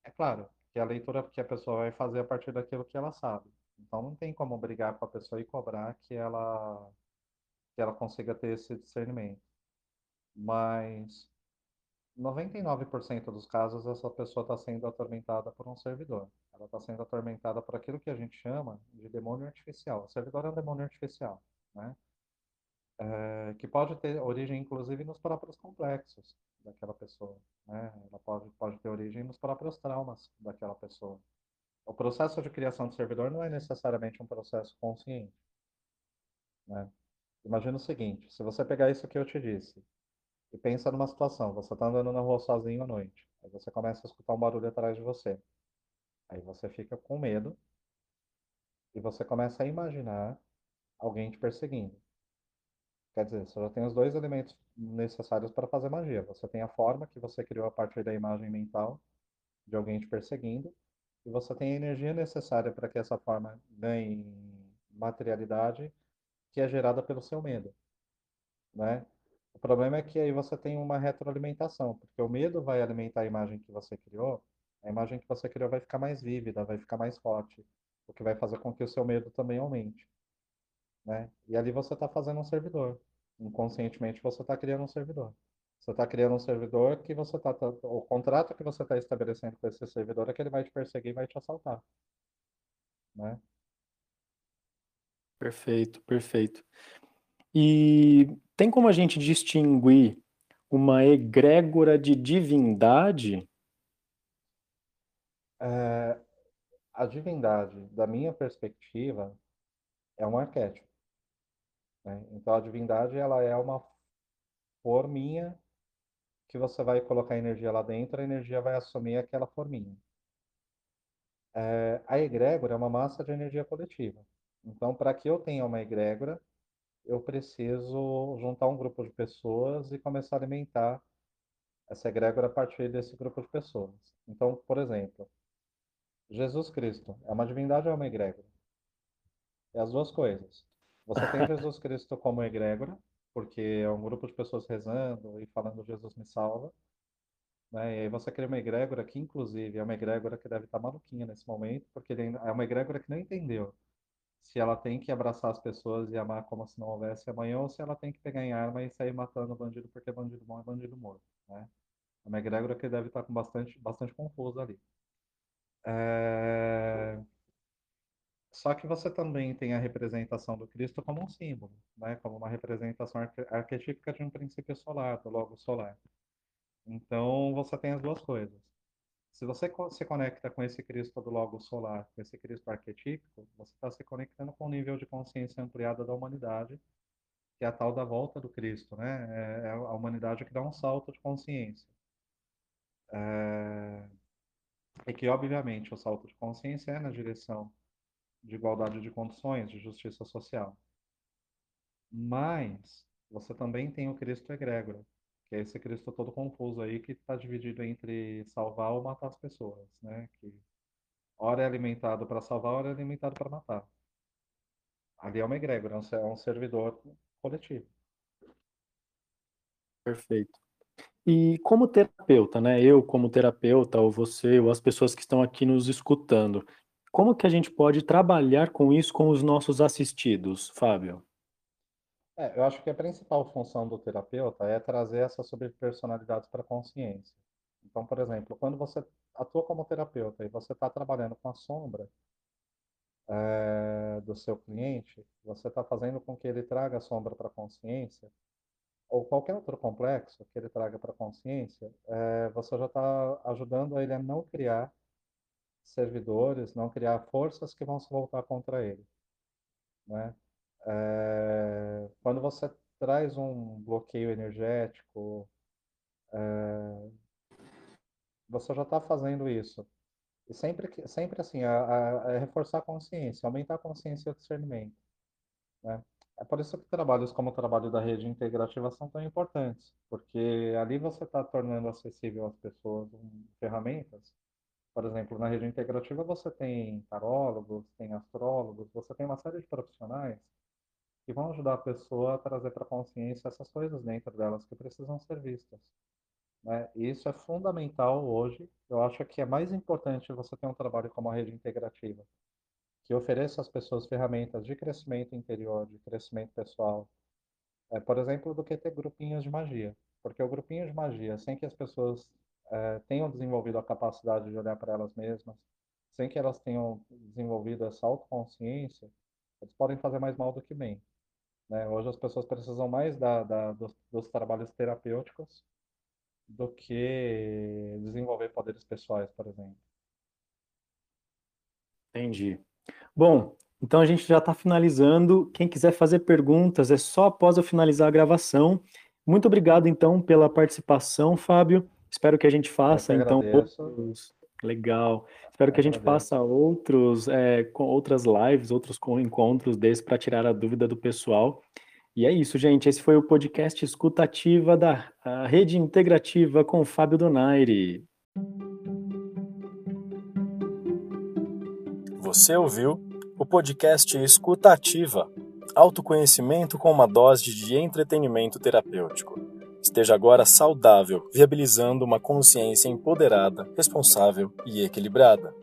É claro que a leitura que a pessoa vai fazer a partir daquilo que ela sabe. Então não tem como brigar com a pessoa e cobrar que ela que ela consiga ter esse discernimento. Mas 99% dos casos essa pessoa está sendo atormentada por um servidor. Ela está sendo atormentada por aquilo que a gente chama de demônio artificial. O servidor é um demônio artificial, né? É, que pode ter origem, inclusive, nos próprios complexos daquela pessoa. Né? Ela pode, pode ter origem nos próprios traumas daquela pessoa. O processo de criação de servidor não é necessariamente um processo consciente. Né? Imagina o seguinte: se você pegar isso que eu te disse e pensa numa situação, você está andando na rua sozinho à noite, aí você começa a escutar um barulho atrás de você. Aí você fica com medo e você começa a imaginar alguém te perseguindo. Quer dizer, você já tem os dois elementos necessários para fazer magia. Você tem a forma que você criou a partir da imagem mental de alguém te perseguindo, e você tem a energia necessária para que essa forma ganhe materialidade, que é gerada pelo seu medo, né? O problema é que aí você tem uma retroalimentação, porque o medo vai alimentar a imagem que você criou, a imagem que você criou vai ficar mais vívida, vai ficar mais forte, o que vai fazer com que o seu medo também aumente né? E ali você está fazendo um servidor. Inconscientemente você está criando um servidor. Você está criando um servidor que você está. Tá, o contrato que você está estabelecendo com esse servidor é que ele vai te perseguir e vai te assaltar. Né? Perfeito, perfeito. E tem como a gente distinguir uma egrégora de divindade? É, a divindade, da minha perspectiva, é um arquétipo. Né? Então a divindade ela é uma forminha que você vai colocar energia lá dentro, a energia vai assumir aquela forminha. É, a egrégora é uma massa de energia coletiva. Então, para que eu tenha uma egrégora, eu preciso juntar um grupo de pessoas e começar a alimentar essa egrégora a partir desse grupo de pessoas. Então, por exemplo, Jesus Cristo é uma divindade ou é uma egrégora? É as duas coisas. Você tem Jesus Cristo como egrégora, porque é um grupo de pessoas rezando e falando Jesus me salva. Né? E aí você cria uma egrégora que, inclusive, é uma egrégora que deve estar maluquinha nesse momento, porque é uma egrégora que não entendeu se ela tem que abraçar as pessoas e amar como se não houvesse amanhã, ou se ela tem que pegar em arma e sair matando bandido porque bandido bom é bandido morto. Né? É uma egrégora que deve estar com bastante, bastante confusa ali. É... Só que você também tem a representação do Cristo como um símbolo, né? como uma representação arquetípica de um princípio solar, do logo solar. Então, você tem as duas coisas. Se você se conecta com esse Cristo do logo solar, com esse Cristo arquetípico, você está se conectando com o nível de consciência ampliada da humanidade, que é a tal da volta do Cristo, né? É, é a humanidade que dá um salto de consciência. É... E que, obviamente, o salto de consciência é na direção de igualdade de condições, de justiça social. Mas você também tem o Cristo egrégora, que é esse Cristo todo confuso aí que está dividido entre salvar ou matar as pessoas, né? Que hora é alimentado para salvar, hora é alimentado para matar. Ali é uma egrégora, é um servidor coletivo. Perfeito. E como terapeuta, né? Eu como terapeuta, ou você, ou as pessoas que estão aqui nos escutando, como que a gente pode trabalhar com isso com os nossos assistidos, Fábio? É, eu acho que a principal função do terapeuta é trazer essas subpersonalidades para a consciência. Então, por exemplo, quando você atua como terapeuta e você está trabalhando com a sombra é, do seu cliente, você está fazendo com que ele traga a sombra para a consciência, ou qualquer outro complexo que ele traga para a consciência, é, você já está ajudando ele a não criar servidores, não criar forças que vão se voltar contra ele. Né? É, quando você traz um bloqueio energético, é, você já está fazendo isso. E sempre, sempre assim, a, a, a reforçar a consciência, aumentar a consciência e o discernimento. Né? É por isso que trabalhos como o trabalho da rede integrativa são tão importantes, porque ali você está tornando acessível às pessoas ferramentas. Por exemplo, na rede integrativa você tem tarólogos, tem astrólogos, você tem uma série de profissionais que vão ajudar a pessoa a trazer para a consciência essas coisas dentro delas que precisam ser vistas. Né? E isso é fundamental hoje. Eu acho que é mais importante você ter um trabalho como a rede integrativa, que ofereça às pessoas ferramentas de crescimento interior, de crescimento pessoal, é, por exemplo, do que ter grupinhos de magia. Porque o grupinho de magia, sem que as pessoas é, tenham desenvolvido a capacidade de olhar para elas mesmas, sem que elas tenham desenvolvido essa autoconsciência, eles podem fazer mais mal do que bem. Né? Hoje as pessoas precisam mais da, da dos, dos trabalhos terapêuticos do que desenvolver poderes pessoais, por exemplo. Entendi. Bom, então a gente já está finalizando. Quem quiser fazer perguntas é só após eu finalizar a gravação. Muito obrigado, então, pela participação, Fábio. Espero que a gente faça, então, outros. Legal. Espero que a gente faça outros, é, com outras lives, outros encontros desses para tirar a dúvida do pessoal. E é isso, gente. Esse foi o podcast Escutativa da Rede Integrativa com Fábio Donaire. Você ouviu o podcast Escutativa, autoconhecimento com uma dose de entretenimento terapêutico. Esteja agora saudável, viabilizando uma consciência empoderada, responsável e equilibrada.